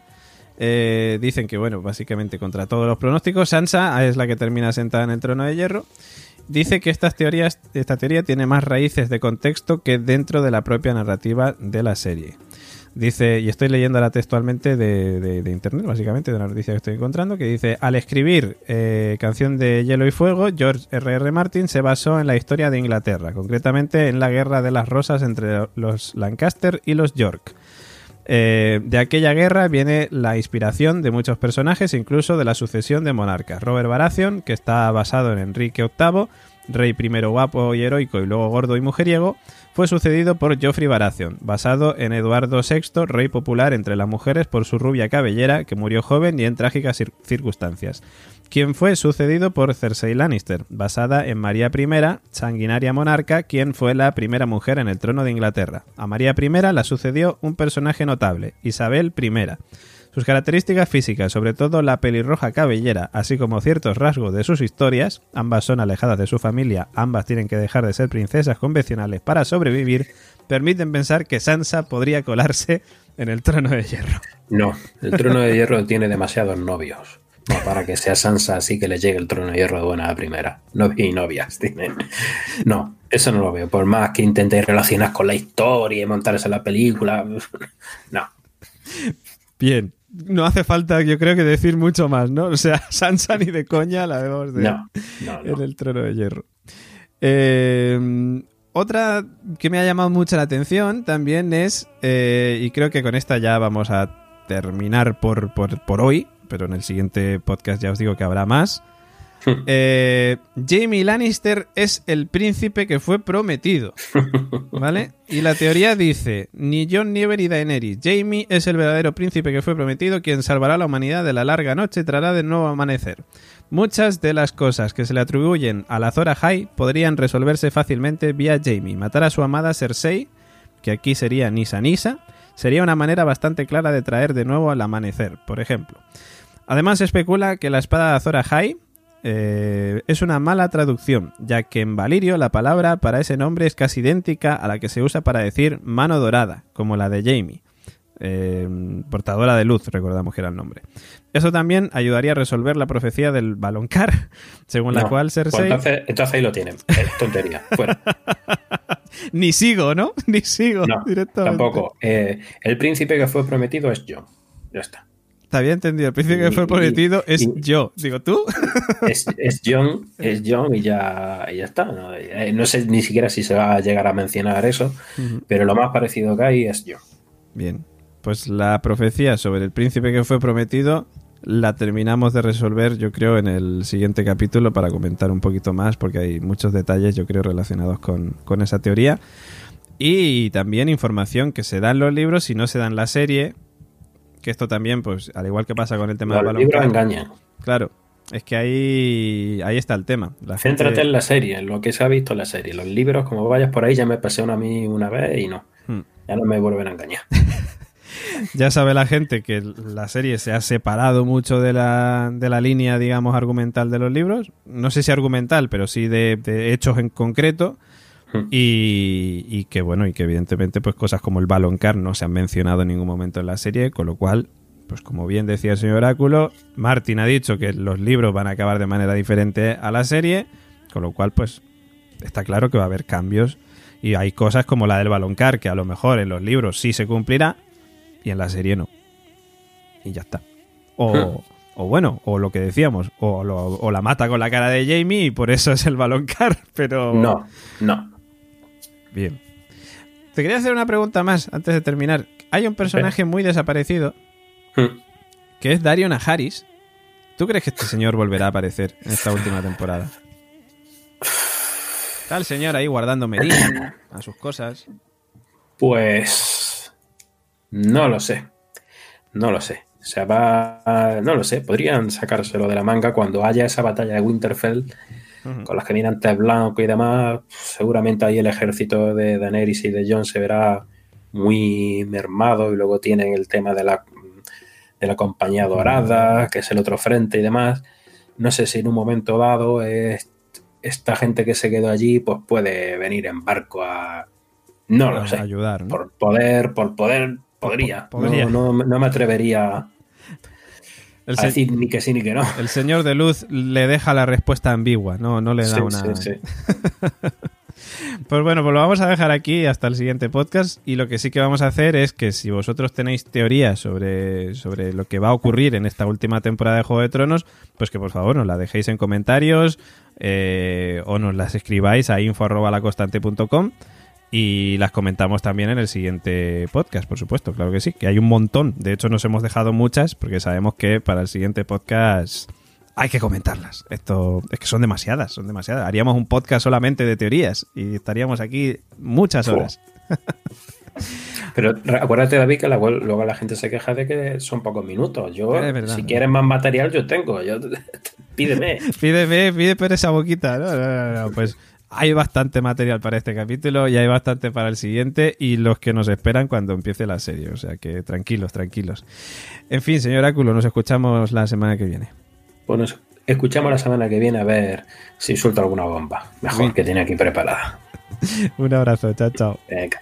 eh, dicen que, bueno, básicamente contra todos los pronósticos, Sansa es la que termina sentada en el trono de hierro. Dice que estas teorías, esta teoría tiene más raíces de contexto que dentro de la propia narrativa de la serie. Dice, y estoy leyendo ahora textualmente de, internet, básicamente, de la noticia que estoy encontrando, que dice, al escribir eh, Canción de Hielo y Fuego, George R.R. R. Martin se basó en la historia de Inglaterra, concretamente en la Guerra de las Rosas entre los Lancaster y los York. Eh, de aquella guerra viene la inspiración de muchos personajes, incluso de la sucesión de monarcas. Robert Baratheon, que está basado en Enrique VIII, rey primero guapo y heroico y luego gordo y mujeriego, fue sucedido por Geoffrey Baratheon, basado en Eduardo VI, rey popular entre las mujeres por su rubia cabellera, que murió joven y en trágicas cir- circunstancias. Quien fue sucedido por Cersei Lannister, basada en María I, sanguinaria monarca, quien fue la primera mujer en el trono de Inglaterra. A María I la sucedió un personaje notable, Isabel I. Sus características físicas, sobre todo la pelirroja cabellera, así como ciertos rasgos de sus historias, ambas son alejadas de su familia, ambas tienen que dejar de ser princesas convencionales para sobrevivir, permiten pensar que Sansa podría colarse en el trono de hierro. No, el trono de hierro tiene demasiados novios. No, para que sea Sansa así que le llegue el trono de hierro de buena a primera. Novios y novias tienen. No, eso no lo veo. Por más que intentéis relacionar con la historia y montarse la película. No. Bien, no hace falta, yo creo que decir mucho más, ¿no? O sea, Sansa ni de coña la vemos de, No, no, no. en el trono de hierro. Eh, otra que me ha llamado mucho la atención también es, eh, y creo que con esta ya vamos a terminar por, por, por hoy, pero en el siguiente podcast ya os digo que habrá más. Eh, Jamie Lannister es el príncipe que fue prometido. ¿Vale? Y la teoría dice: ni Jon Nieve ni Daenerys. Jamie es el verdadero príncipe que fue prometido, quien salvará a la humanidad de la larga noche traerá de nuevo amanecer. Muchas de las cosas que se le atribuyen a la Azor Ahai podrían resolverse fácilmente vía Jamie. Matar a su amada Cersei, que aquí sería Nisa Nisa, sería una manera bastante clara de traer de nuevo al amanecer, por ejemplo. Además, se especula que la espada de Azor Ahai eh, es una mala traducción, ya que en Valirio la palabra para ese nombre es casi idéntica a la que se usa para decir mano dorada, como la de Jamie. Eh, portadora de luz, recordamos que era el nombre. Eso también ayudaría a resolver la profecía del baloncar, según la cual Pues Cersei... entonces, entonces ahí lo tienen. Es tontería. Fuera. Ni sigo, ¿no? Ni sigo No, directamente. tampoco. Eh, el príncipe que fue prometido es yo. Ya está. Te había entendido. El príncipe que fue prometido es y- yo. Digo, ¿tú? Es, es John, es John y ya, y ya está. ¿no? Eh, no sé ni siquiera si se va a llegar a mencionar eso, pero lo más parecido que hay es John. Bien. Pues la profecía sobre el príncipe que fue prometido la terminamos de resolver, yo creo, en el siguiente capítulo para comentar un poquito más, porque hay muchos detalles, yo creo, relacionados con, con esa teoría. Y también información que se da en los libros y no se da en la serie. Que esto también, pues, al igual que pasa con el tema del Los balón. engañan. Claro, es que ahí, ahí está el tema. La gente- Céntrate en la serie, en lo que se ha visto en la serie. Los libros, como vayas por ahí, ya me pasé a mí una vez y no. Hmm. Ya no me vuelven a engañar. ya sabe la gente que la serie se ha separado mucho de la, de la línea, digamos, argumental de los libros. No sé si argumental, pero sí de, de hechos en concreto. Hmm. Y, y que bueno, y que evidentemente pues cosas como el Baloncar no se han mencionado en ningún momento en la serie, con lo cual, pues como bien decía el señor Oráculo, Martin ha dicho que los libros van a acabar de manera diferente a la serie, con lo cual pues está claro que va a haber cambios y hay cosas como la del Baloncar que a lo mejor en los libros sí se cumplirá y en la serie no. Y ya está. O, o bueno, o lo que decíamos, o, lo- o la mata con la cara de Jamie y por eso es el Baloncar, pero... No, no. Bien. Te quería hacer una pregunta más antes de terminar. Hay un personaje muy desaparecido Hmm. que es Dario Najaris. ¿Tú crees que este señor volverá a aparecer en esta última temporada? Está el señor ahí guardando medida a sus cosas. Pues. No lo sé. No lo sé. O sea, va. No lo sé. Podrían sacárselo de la manga cuando haya esa batalla de Winterfell Ujú. con las caminantes blancos y demás. Seguramente ahí el ejército de Daenerys y de Jon se verá muy mermado. Y luego tienen el tema de la, de la compañía dorada, que es el otro frente y demás. No sé si en un momento dado es- esta gente que se quedó allí pues puede venir en barco a. No lo sé ayudar, ¿no? por poder, por poder, podría. Po- podría. No, no- no me atrevería El, a se- decir ni que sí ni que no. el señor de luz le deja la respuesta ambigua, no, no le da Sí, una... sí, sí. Pues bueno, pues lo vamos a dejar aquí hasta el siguiente podcast y lo que sí que vamos a hacer es que si vosotros tenéis teorías sobre, sobre lo que va a ocurrir en esta última temporada de Juego de Tronos, pues que por favor nos la dejéis en comentarios eh, o nos las escribáis a info.lacostante.com y las comentamos también en el siguiente podcast, por supuesto, claro que sí, que hay un montón. De hecho, nos hemos dejado muchas porque sabemos que para el siguiente podcast hay que comentarlas. Esto es que son demasiadas, son demasiadas. Haríamos un podcast solamente de teorías y estaríamos aquí muchas horas. Pero acuérdate, David, que la- luego la gente se queja de que son pocos minutos. Yo, verdad. si quieres más material, yo tengo. Yo, pídeme. Pídeme, pide por esa boquita. No, no, no, no, Pues hay bastante material para este capítulo y hay bastante para el siguiente y los que nos esperan cuando empiece la serie. O sea que tranquilos, tranquilos. En fin, señor Áculo, nos escuchamos la semana que viene. Bueno, Pues escuchamos la semana que viene a ver si suelto alguna bomba. Mejor que tiene aquí preparada. Un abrazo, chao, chao. Venga.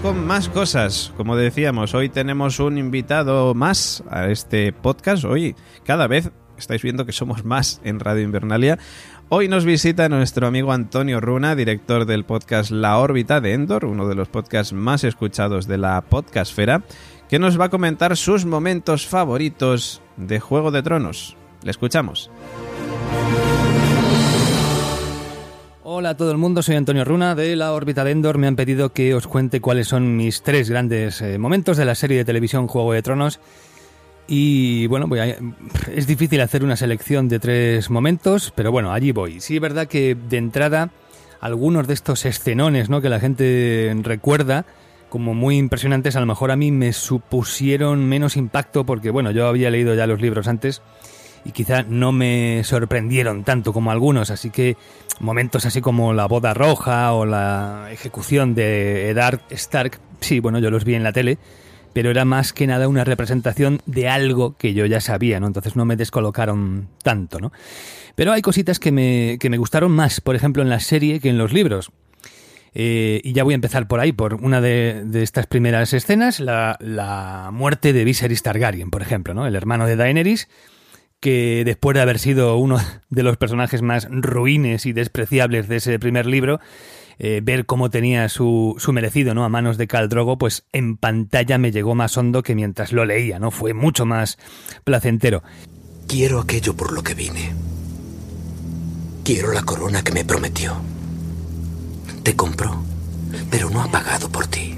Con más cosas. Como decíamos, hoy tenemos un invitado más a este podcast. Hoy, cada vez estáis viendo que somos más en Radio Invernalia. Hoy nos visita nuestro amigo Antonio Runa, director del podcast La órbita de Endor, uno de los podcasts más escuchados de la podcastfera, que nos va a comentar sus momentos favoritos de Juego de Tronos. Le escuchamos. Hola a todo el mundo, soy Antonio Runa de la órbita de Endor. Me han pedido que os cuente cuáles son mis tres grandes eh, momentos de la serie de televisión Juego de Tronos. Y bueno, voy a- es difícil hacer una selección de tres momentos, pero bueno, allí voy. Sí es verdad que de entrada algunos de estos escenones ¿no? que la gente recuerda como muy impresionantes, a lo mejor a mí me supusieron menos impacto porque bueno, yo había leído ya los libros antes y quizá no me sorprendieron tanto como algunos, así que momentos así como la boda roja o la ejecución de Eddard Stark, sí, bueno, yo los vi en la tele, pero era más que nada una representación de algo que yo ya sabía, ¿no? Entonces no me descolocaron tanto, ¿no? Pero hay cositas que me, que me gustaron más, por ejemplo, en la serie que en los libros. Eh, y ya voy a empezar por ahí, por una de, de estas primeras escenas, la, la muerte de Viserys Targaryen, por ejemplo, ¿no? El hermano de Daenerys, que después de haber sido uno de los personajes más ruines y despreciables de ese primer libro, eh, ver cómo tenía su, su merecido ¿no? a manos de Khal Drogo, pues en pantalla me llegó más hondo que mientras lo leía, ¿no? Fue mucho más placentero. Quiero aquello por lo que vine. Quiero la corona que me prometió. Te compró, pero no ha pagado por ti.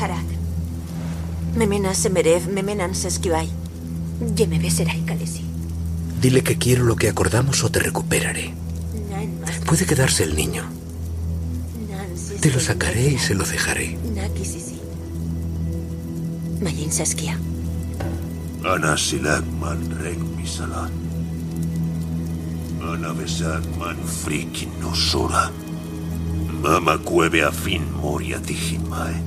Harak. Memena Semerev, Memenan Seskibai. Yemebe Serai Kalesi. Dile que quiero lo que acordamos o te recuperaré. Puede quedarse el niño. Te lo sacaré y se lo dejaré. Mayin Saskia. Ana. Ana besagman frikin nosura. Mama cueve a fin moria tijimae.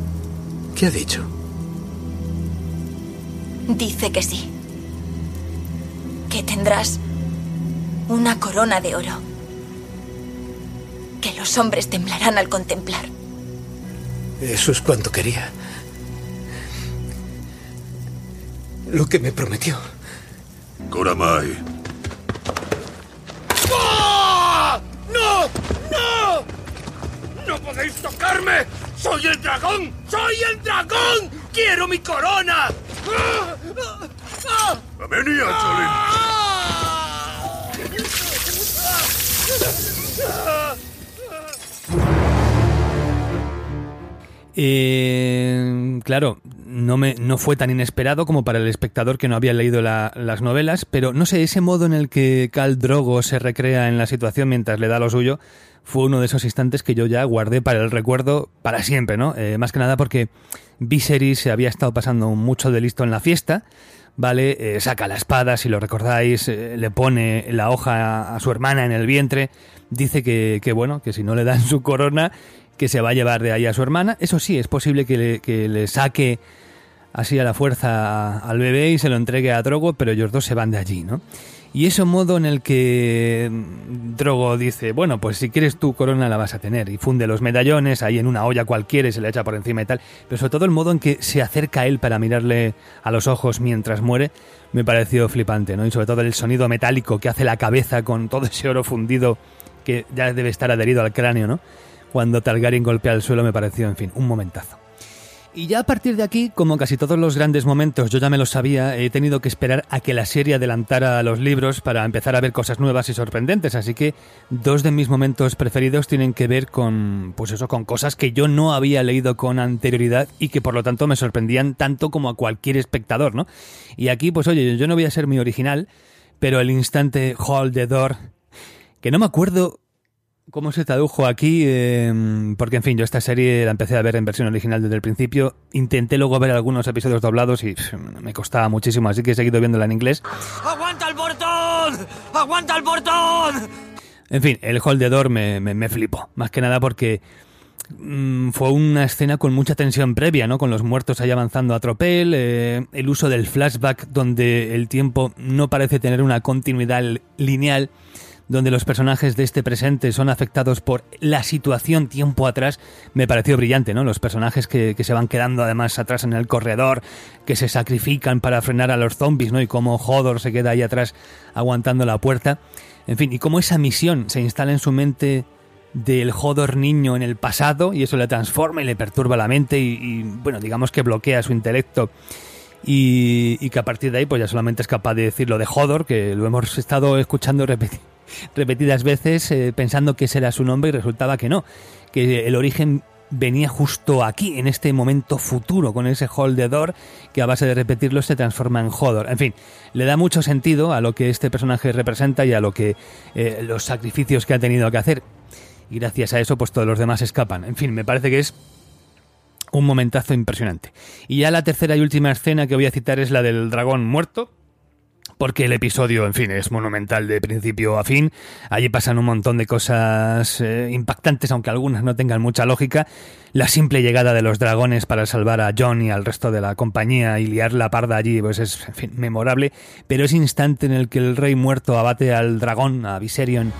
¿Qué ha dicho? Dice que sí. Que tendrás una corona de oro. Que los hombres temblarán al contemplar. Eso es cuanto quería. Lo que me prometió. Koramai. ¡No! ¡No! ¡No! ¡No podéis tocarme! ¡Soy el dragón! ¡Soy el dragón! ¡Quiero mi corona! Eh, claro, no, me, no fue tan inesperado como para el espectador que no había leído la- las novelas, pero no sé, ese modo en el que Cal Drogo se recrea en la situación mientras le da lo suyo fue uno de esos instantes que yo ya guardé para el recuerdo para siempre, ¿no? Eh, más que nada porque Viserys se había estado pasando mucho de listo en la fiesta, ¿vale? Eh, saca la espada, si lo recordáis, eh, le pone la hoja a, su hermana en el vientre, dice que, que, bueno, que si no le dan su corona, que se va a llevar de ahí a su hermana. Eso sí, es posible que le, que le saque así a la fuerza al bebé y se lo entregue a Drogo, pero ellos dos se van de allí, ¿no? Y ese modo en el que mm, Drogo dice, bueno, pues si quieres tu corona la vas a tener, y funde los medallones ahí en una olla cualquiera y se le echa por encima y tal, pero sobre todo el modo en que se acerca a él para mirarle a los ojos mientras muere, me pareció flipante, ¿no? Y sobre todo el sonido metálico que hace la cabeza con todo ese oro fundido que ya debe estar adherido al cráneo, ¿no? Cuando Targaryen golpea el suelo me pareció, en fin, un momentazo. Y ya a partir de aquí, como casi todos los grandes momentos, yo ya me lo sabía, he tenido que esperar a que la serie adelantara los libros para empezar a ver cosas nuevas y sorprendentes. Así que dos de mis momentos preferidos tienen que ver con, pues eso, con cosas que yo no había leído con anterioridad y que por lo tanto me sorprendían tanto como a cualquier espectador, ¿no? Y aquí, pues oye, yo no voy a ser muy original, pero el instante Hold the Door, que no me acuerdo ¿Cómo se tradujo aquí? Eh, porque, en fin, yo esta serie la empecé a ver en versión original desde el principio. Intenté luego ver algunos episodios doblados y pff, me costaba muchísimo, así que he seguido viéndola en inglés. ¡Aguanta el portón! ¡Aguanta el portón! En fin, el Hold the Door me, me, me flipó. Más que nada porque mm, fue una escena con mucha tensión previa, ¿no? Con los muertos ahí avanzando a tropel, eh, el uso del flashback donde el tiempo no parece tener una continuidad lineal donde los personajes de este presente son afectados por la situación tiempo atrás, me pareció brillante, ¿no? Los personajes que, que, se van quedando además atrás en el corredor, que se sacrifican para frenar a los zombies, ¿no? Y cómo Hodor se queda ahí atrás aguantando la puerta. En fin, y cómo esa misión se instala en su mente del Hodor niño en el pasado y eso le transforma y le perturba la mente y, y bueno, digamos que bloquea su intelecto. Y, y, que a partir de ahí pues ya solamente es capaz de decir lo de Hodor, que lo hemos estado escuchando repetir repetidas veces eh, pensando que ese era su nombre y resultaba que no, que el origen venía justo aquí, en este momento futuro, con ese Holdedor que a base de repetirlo se transforma en Hodor. En fin, le da mucho sentido a lo que este personaje representa y a lo que eh, los sacrificios que ha tenido que hacer. Y gracias a eso, pues todos los demás escapan. En fin, me parece que es un momentazo impresionante. Y ya la tercera y última escena que voy a citar es la del dragón muerto, porque el episodio, en fin, es monumental de principio a fin. Allí pasan un montón de cosas eh, impactantes, aunque algunas no tengan mucha lógica. La simple llegada de los dragones para salvar a John y al resto de la compañía y liar la parda allí, pues es, en fin, memorable. Pero ese instante en el que el rey muerto abate al dragón, a Viserion,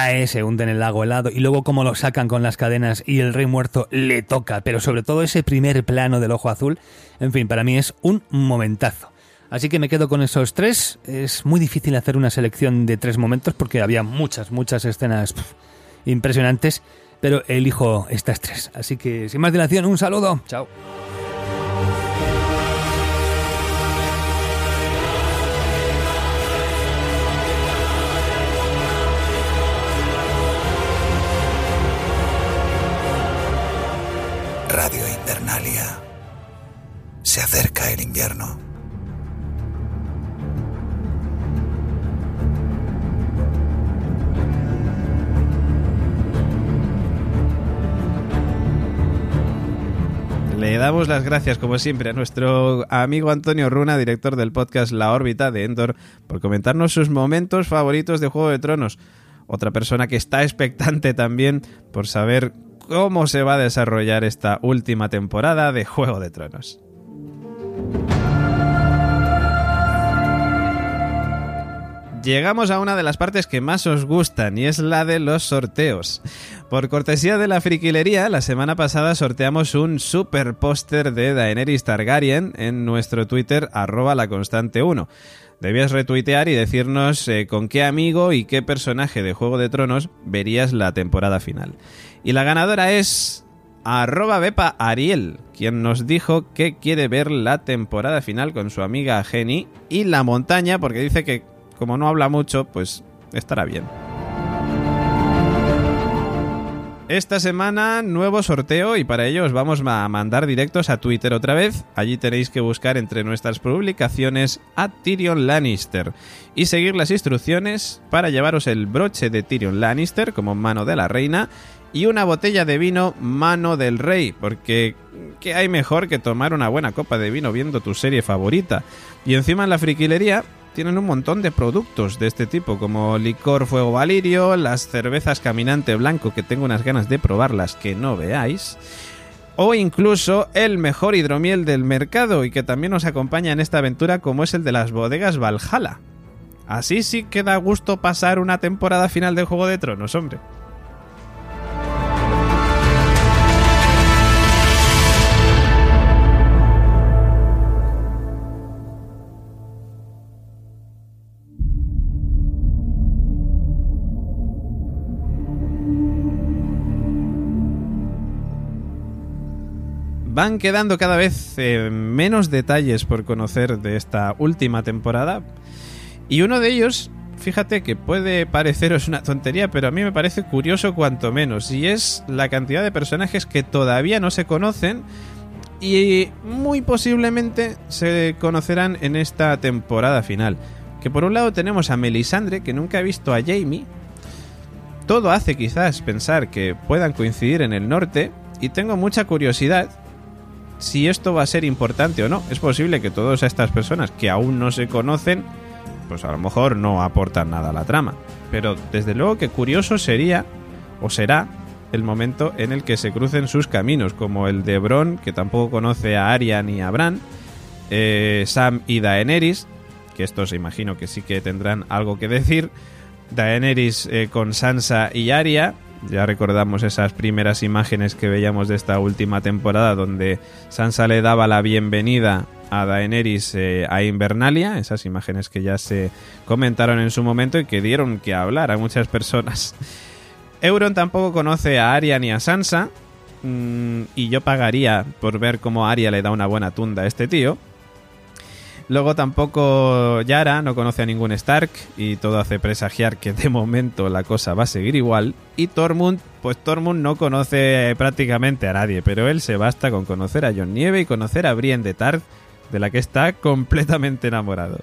cae, se hunde en el lago helado y luego como lo sacan con las cadenas y el rey muerto le toca, pero sobre todo ese primer plano del ojo azul, en fin, para mí es un momentazo. Así que me quedo con esos tres. Es muy difícil hacer una selección de tres momentos porque había muchas, muchas escenas impresionantes, pero elijo estas tres. Así que sin más dilación, un saludo. Chao. Radio Invernalia. Se acerca el invierno. Le damos las gracias, como siempre, a nuestro amigo Antonio Runa, director del podcast La órbita de Endor, por comentarnos sus momentos favoritos de Juego de Tronos. Otra persona que está expectante también por saber cómo se va a desarrollar esta última temporada de Juego de Tronos. Llegamos a una de las partes que más os gustan y es la de los sorteos. Por cortesía de la friquilería, la semana pasada sorteamos un super póster de Daenerys Targaryen en nuestro Twitter arroba la constante 1. Debías retuitear y decirnos eh, con qué amigo y qué personaje de Juego de Tronos verías la temporada final. Y la ganadora es arroba Bepa Ariel, quien nos dijo que quiere ver la temporada final con su amiga Jenny y la montaña porque dice que como no habla mucho, pues estará bien. Esta semana nuevo sorteo y para ello os vamos a mandar directos a Twitter otra vez. Allí tenéis que buscar entre nuestras publicaciones a Tyrion Lannister y seguir las instrucciones para llevaros el broche de Tyrion Lannister como mano de la reina y una botella de vino mano del rey, porque ¿qué hay mejor que tomar una buena copa de vino viendo tu serie favorita? Y encima en la friquilería tienen un montón de productos de este tipo, como licor fuego valirio, las cervezas caminante blanco, que tengo unas ganas de probarlas que no veáis, o incluso el mejor hidromiel del mercado y que también nos acompaña en esta aventura, como es el de las bodegas Valhalla. Así sí que da gusto pasar una temporada final de Juego de Tronos, hombre. Van quedando cada vez eh, menos detalles por conocer de esta última temporada. Y uno de ellos, fíjate que puede pareceros una tontería, pero a mí me parece curioso cuanto menos. Y es la cantidad de personajes que todavía no se conocen y muy posiblemente se conocerán en esta temporada final. Que por un lado tenemos a Melisandre, que nunca ha visto a Jamie. Todo hace quizás pensar que puedan coincidir en el norte. Y tengo mucha curiosidad si esto va a ser importante o no. Es posible que todas estas personas que aún no se conocen, pues a lo mejor no aportan nada a la trama. Pero desde luego que curioso sería, o será, el momento en el que se crucen sus caminos, como el de Bron, que tampoco conoce a Arya ni a Bran, eh, Sam y Daenerys, que estos imagino que sí que tendrán algo que decir, Daenerys eh, con Sansa y Arya, ya recordamos esas primeras imágenes que veíamos de esta última temporada donde Sansa le daba la bienvenida a Daenerys eh, a Invernalia, esas imágenes que ya se comentaron en su momento y que dieron que hablar a muchas personas. Euron tampoco conoce a Arya ni a Sansa mm, y yo pagaría por ver cómo Arya le da una buena tunda a este tío. Luego tampoco Yara no conoce a ningún Stark y todo hace presagiar que de momento la cosa va a seguir igual. Y Tormund, pues Tormund no conoce prácticamente a nadie, pero él se basta con conocer a John Nieve y conocer a Brienne de Tarth, de la que está completamente enamorado.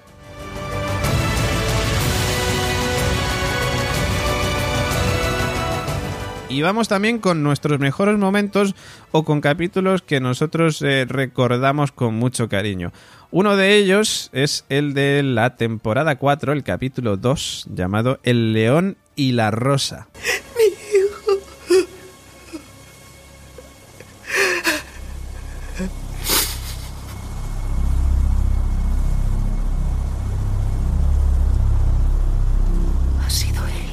Y vamos también con nuestros mejores momentos o con capítulos que nosotros eh, recordamos con mucho cariño. Uno de ellos es el de la temporada 4, el capítulo 2, llamado El león y la rosa. Mi hijo. Ha sido él.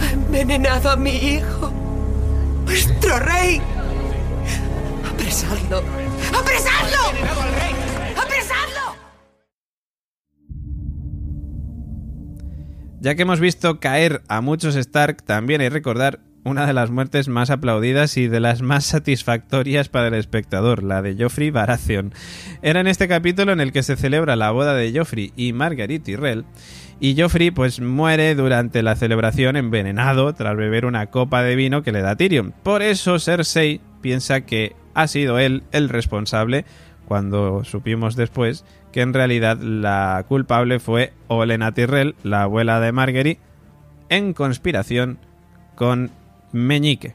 Ha envenenado a mi hijo. Vuestro rey. ¡Apresadlo! ¡Apresadlo! ¡Apresadlo! Ya que hemos visto caer a muchos Stark, también hay que recordar una de las muertes más aplaudidas y de las más satisfactorias para el espectador, la de Joffrey Baratheon. Era en este capítulo en el que se celebra la boda de Joffrey y Margaret Tyrell, y Joffrey pues muere durante la celebración envenenado tras beber una copa de vino que le da Tyrion. Por eso Cersei piensa que ha sido él el responsable cuando supimos después que en realidad la culpable fue Olena Tyrell, la abuela de Margaery, en conspiración con Meñique.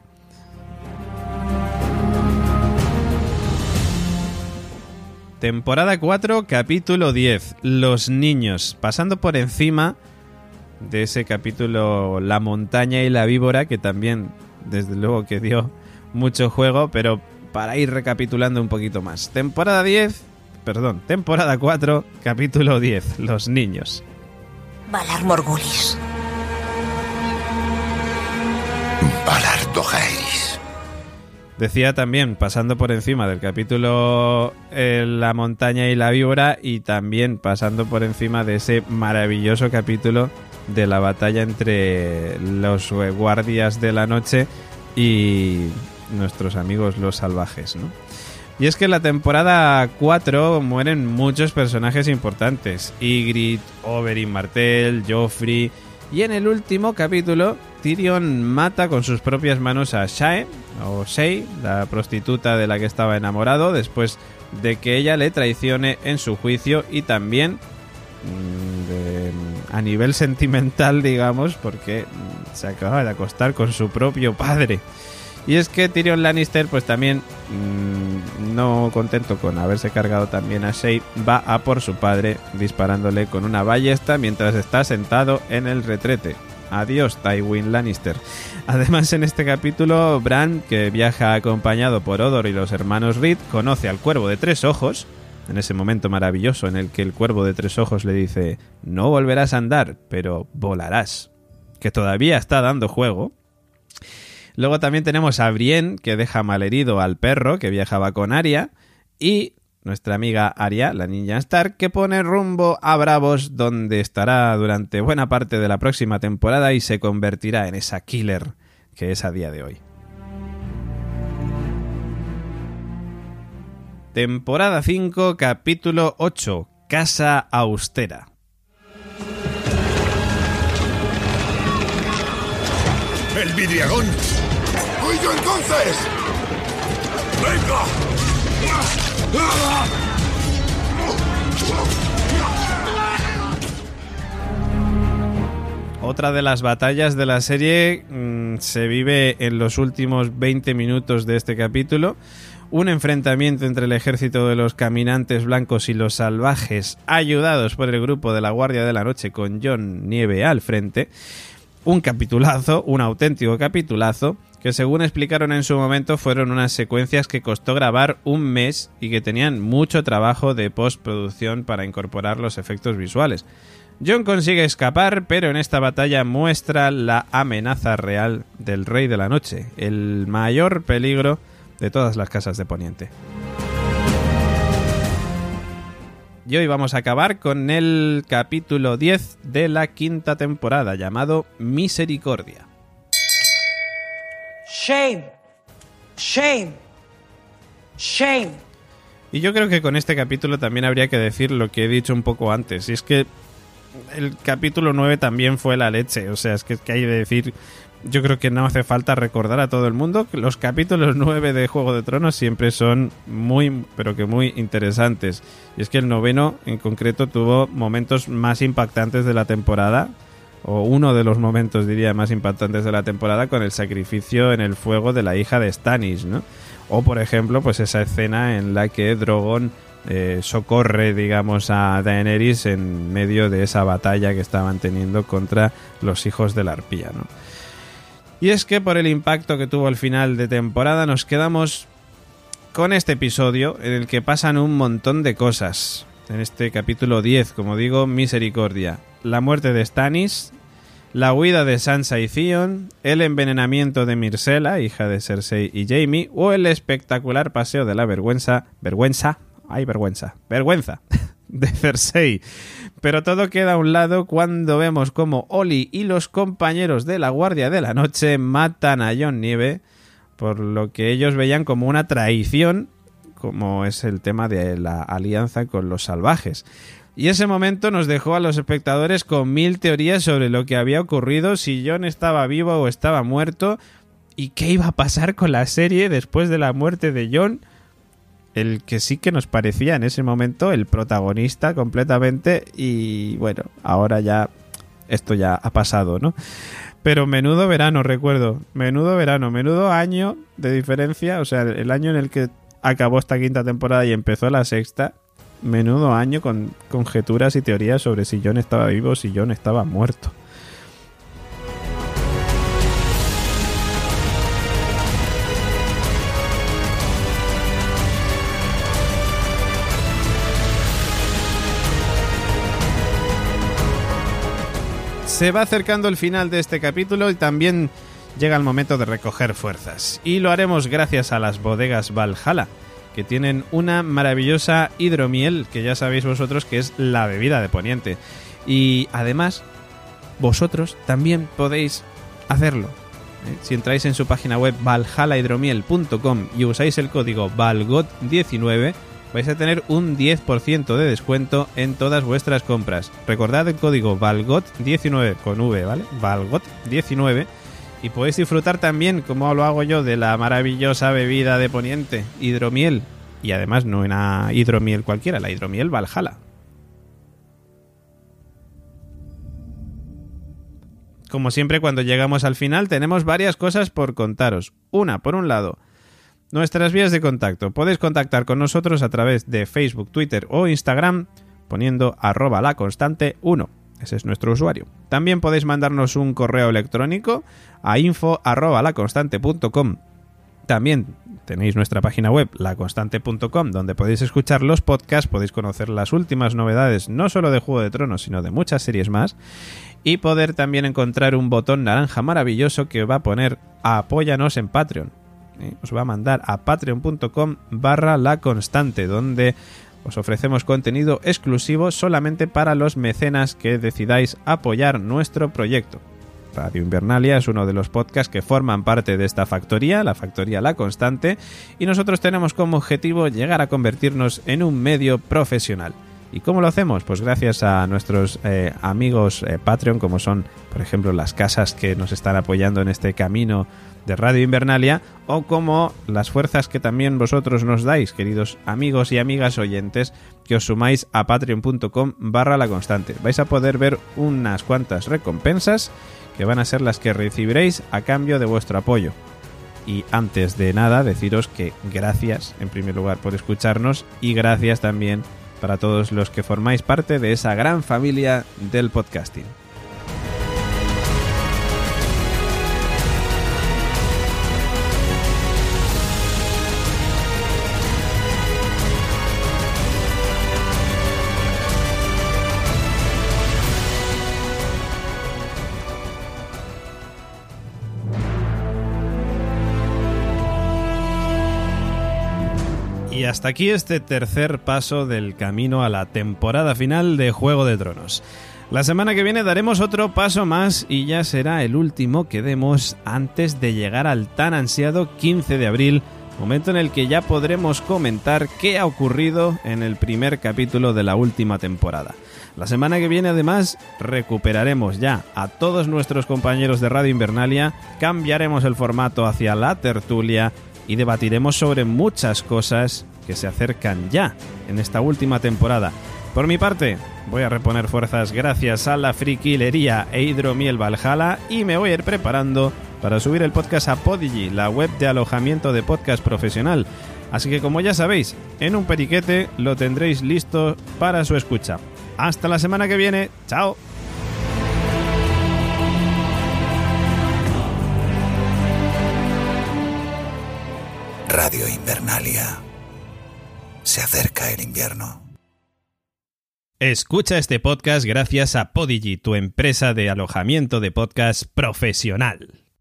Temporada 4, capítulo 10. Los niños. Pasando por encima de ese capítulo La montaña y la víbora, que también, desde luego, que dio mucho juego, pero para ir recapitulando un poquito más. Temporada 10, perdón, temporada 4, capítulo 10. Los niños. Valar Morgulis. Valar Dohaeris. Decía también, pasando por encima del capítulo eh, La montaña y la víbora, y también pasando por encima de ese maravilloso capítulo de la batalla entre los guardias de la noche y nuestros amigos los salvajes, ¿no? Y es que en la temporada 4 mueren muchos personajes importantes. Ygritte, Oberyn Martell, Joffrey. Y en el último capítulo, Tyrion mata con sus propias manos a Shae, o Shay, la prostituta de la que estaba enamorado, después de que ella le traicione en su juicio y también mm, a nivel sentimental, digamos, porque mm, se acaba de acostar con su propio padre. Y es que Tyrion Lannister, pues también, mm, no contento con haberse cargado también a Shay, va a por su padre disparándole con una ballesta mientras está sentado en el retrete. Adiós, Tywin Lannister. Además, en este capítulo, Bran, que viaja acompañado por Odor y los hermanos Reed, conoce al cuervo de tres ojos, en ese momento maravilloso en el que el cuervo de tres ojos le dice, no volverás a andar, pero volarás, que todavía está dando juego. Luego también tenemos a Brienne, que deja malherido al perro que viajaba con Arya. Y nuestra amiga Arya, la niña Stark, que pone rumbo a Bravos, donde estará durante buena parte de la próxima temporada y se convertirá en esa killer que es a día de hoy. Temporada 5, capítulo 8, Casa Austera. ¡El vidriagón! ¡Voy yo entonces! ¡Venga! Otra de las batallas de la serie mm, se vive en los últimos 20 minutos de este capítulo. Un enfrentamiento entre el ejército de los caminantes blancos y los salvajes, ayudados por el grupo de la Guardia de la Noche con John Nieve al frente. Un capitulazo, un auténtico capitulazo, que según explicaron en su momento fueron unas secuencias que costó grabar un mes y que tenían mucho trabajo de postproducción para incorporar los efectos visuales. John consigue escapar, pero en esta batalla muestra la amenaza real del Rey de la Noche, el mayor peligro de todas las casas de Poniente. Y hoy vamos a acabar con el capítulo 10 de la quinta temporada, llamado Misericordia. Shame. Shame. Shame. Y yo creo que con este capítulo también habría que decir lo que he dicho un poco antes, y es que el capítulo 9 también fue la leche, o sea, es que, que hay que decir, yo creo que no hace falta recordar a todo el mundo que los capítulos 9 de Juego de Tronos siempre son muy, pero que muy interesantes. Y es que el noveno en concreto tuvo momentos más impactantes de la temporada, o uno de los momentos diría más impactantes de la temporada con el sacrificio en el fuego de la hija de Stannis, ¿no? O por ejemplo, pues esa escena en la que Drogon eh, socorre, digamos, a Daenerys en medio de esa batalla que estaban teniendo contra los hijos de la arpía, ¿no? Y es que por el impacto que tuvo el final de temporada nos quedamos con este episodio en el que pasan un montón de cosas. En este capítulo 10, como digo, Misericordia. La muerte de Stannis, la huida de Sansa y Theon, el envenenamiento de Myrcella, hija de Cersei y Jaime, o el espectacular paseo de la vergüenza, vergüenza, ay vergüenza, vergüenza de Cersei. Pero todo queda a un lado cuando vemos como Oli y los compañeros de la Guardia de la Noche matan a Jon Nieve por lo que ellos veían como una traición, como es el tema de la alianza con los salvajes. Y ese momento nos dejó a los espectadores con mil teorías sobre lo que había ocurrido, si Jon estaba vivo o estaba muerto, y qué iba a pasar con la serie después de la muerte de Jon, el que sí que nos parecía en ese momento el protagonista completamente, y bueno, ahora ya esto ya ha pasado, ¿no? Pero menudo verano, recuerdo, menudo verano, menudo año de diferencia, o sea, el año en el que acabó esta quinta temporada y empezó la sexta, menudo año con conjeturas y teorías sobre si John estaba vivo o si John estaba muerto. Se va acercando el final de este capítulo y también llega el momento de recoger fuerzas. Y lo haremos gracias a las bodegas Valhalla, que tienen una maravillosa hidromiel, que ya sabéis vosotros que es la bebida de Poniente. Y además, vosotros también podéis hacerlo. ¿eh? Si entráis en su página web valhalahidromiel.com y usáis el código VALGOT19, vais a tener un 10% de descuento en todas vuestras compras. Recordad el código VALGOT19 con V, ¿vale? VALGOT19 y podéis disfrutar también, como lo hago yo, de la maravillosa bebida de Poniente, hidromiel. Y además no una hidromiel cualquiera, la hidromiel Valhalla. Como siempre, cuando llegamos al final tenemos varias cosas por contaros. Una, por un lado, nuestras vías de contacto. Podéis contactar con nosotros a través de Facebook, Twitter o Instagram poniendo arroba la constante 1. Ese es nuestro usuario. También podéis mandarnos un correo electrónico a info.laconstante.com. También tenéis nuestra página web, laconstante.com, donde podéis escuchar los podcasts, podéis conocer las últimas novedades, no solo de Juego de Tronos, sino de muchas series más, y poder también encontrar un botón naranja maravilloso que va a poner apóyanos en Patreon. ¿eh? Os va a mandar a patreon.com barra la constante, donde os ofrecemos contenido exclusivo solamente para los mecenas que decidáis apoyar nuestro proyecto. Radio Invernalia es uno de los podcasts que forman parte de esta factoría, la factoría La Constante, y nosotros tenemos como objetivo llegar a convertirnos en un medio profesional. ¿Y cómo lo hacemos? Pues gracias a nuestros eh, amigos eh, Patreon, como son, por ejemplo, las casas que nos están apoyando en este camino de Radio Invernalia o como las fuerzas que también vosotros nos dais, queridos amigos y amigas oyentes, que os sumáis a patreon.com barra la constante. Vais a poder ver unas cuantas recompensas que van a ser las que recibiréis a cambio de vuestro apoyo. Y antes de nada, deciros que gracias en primer lugar por escucharnos y gracias también para todos los que formáis parte de esa gran familia del podcasting. Y hasta aquí este tercer paso del camino a la temporada final de Juego de Tronos. La semana que viene daremos otro paso más y ya será el último que demos antes de llegar al tan ansiado 15 de abril, momento en el que ya podremos comentar qué ha ocurrido en el primer capítulo de la última temporada. La semana que viene además recuperaremos ya a todos nuestros compañeros de Radio Invernalia, cambiaremos el formato hacia la tertulia y debatiremos sobre muchas cosas que se acercan ya en esta última temporada. Por mi parte, voy a reponer fuerzas gracias a la friquilería e hidromiel Valhalla y me voy a ir preparando para subir el podcast a Podigy, la web de alojamiento de podcast profesional. Así que como ya sabéis, en un periquete lo tendréis listo para su escucha. Hasta la semana que viene, chao. Radio Invernalia. Se acerca el invierno. Escucha este podcast gracias a Podigy, tu empresa de alojamiento de podcast profesional.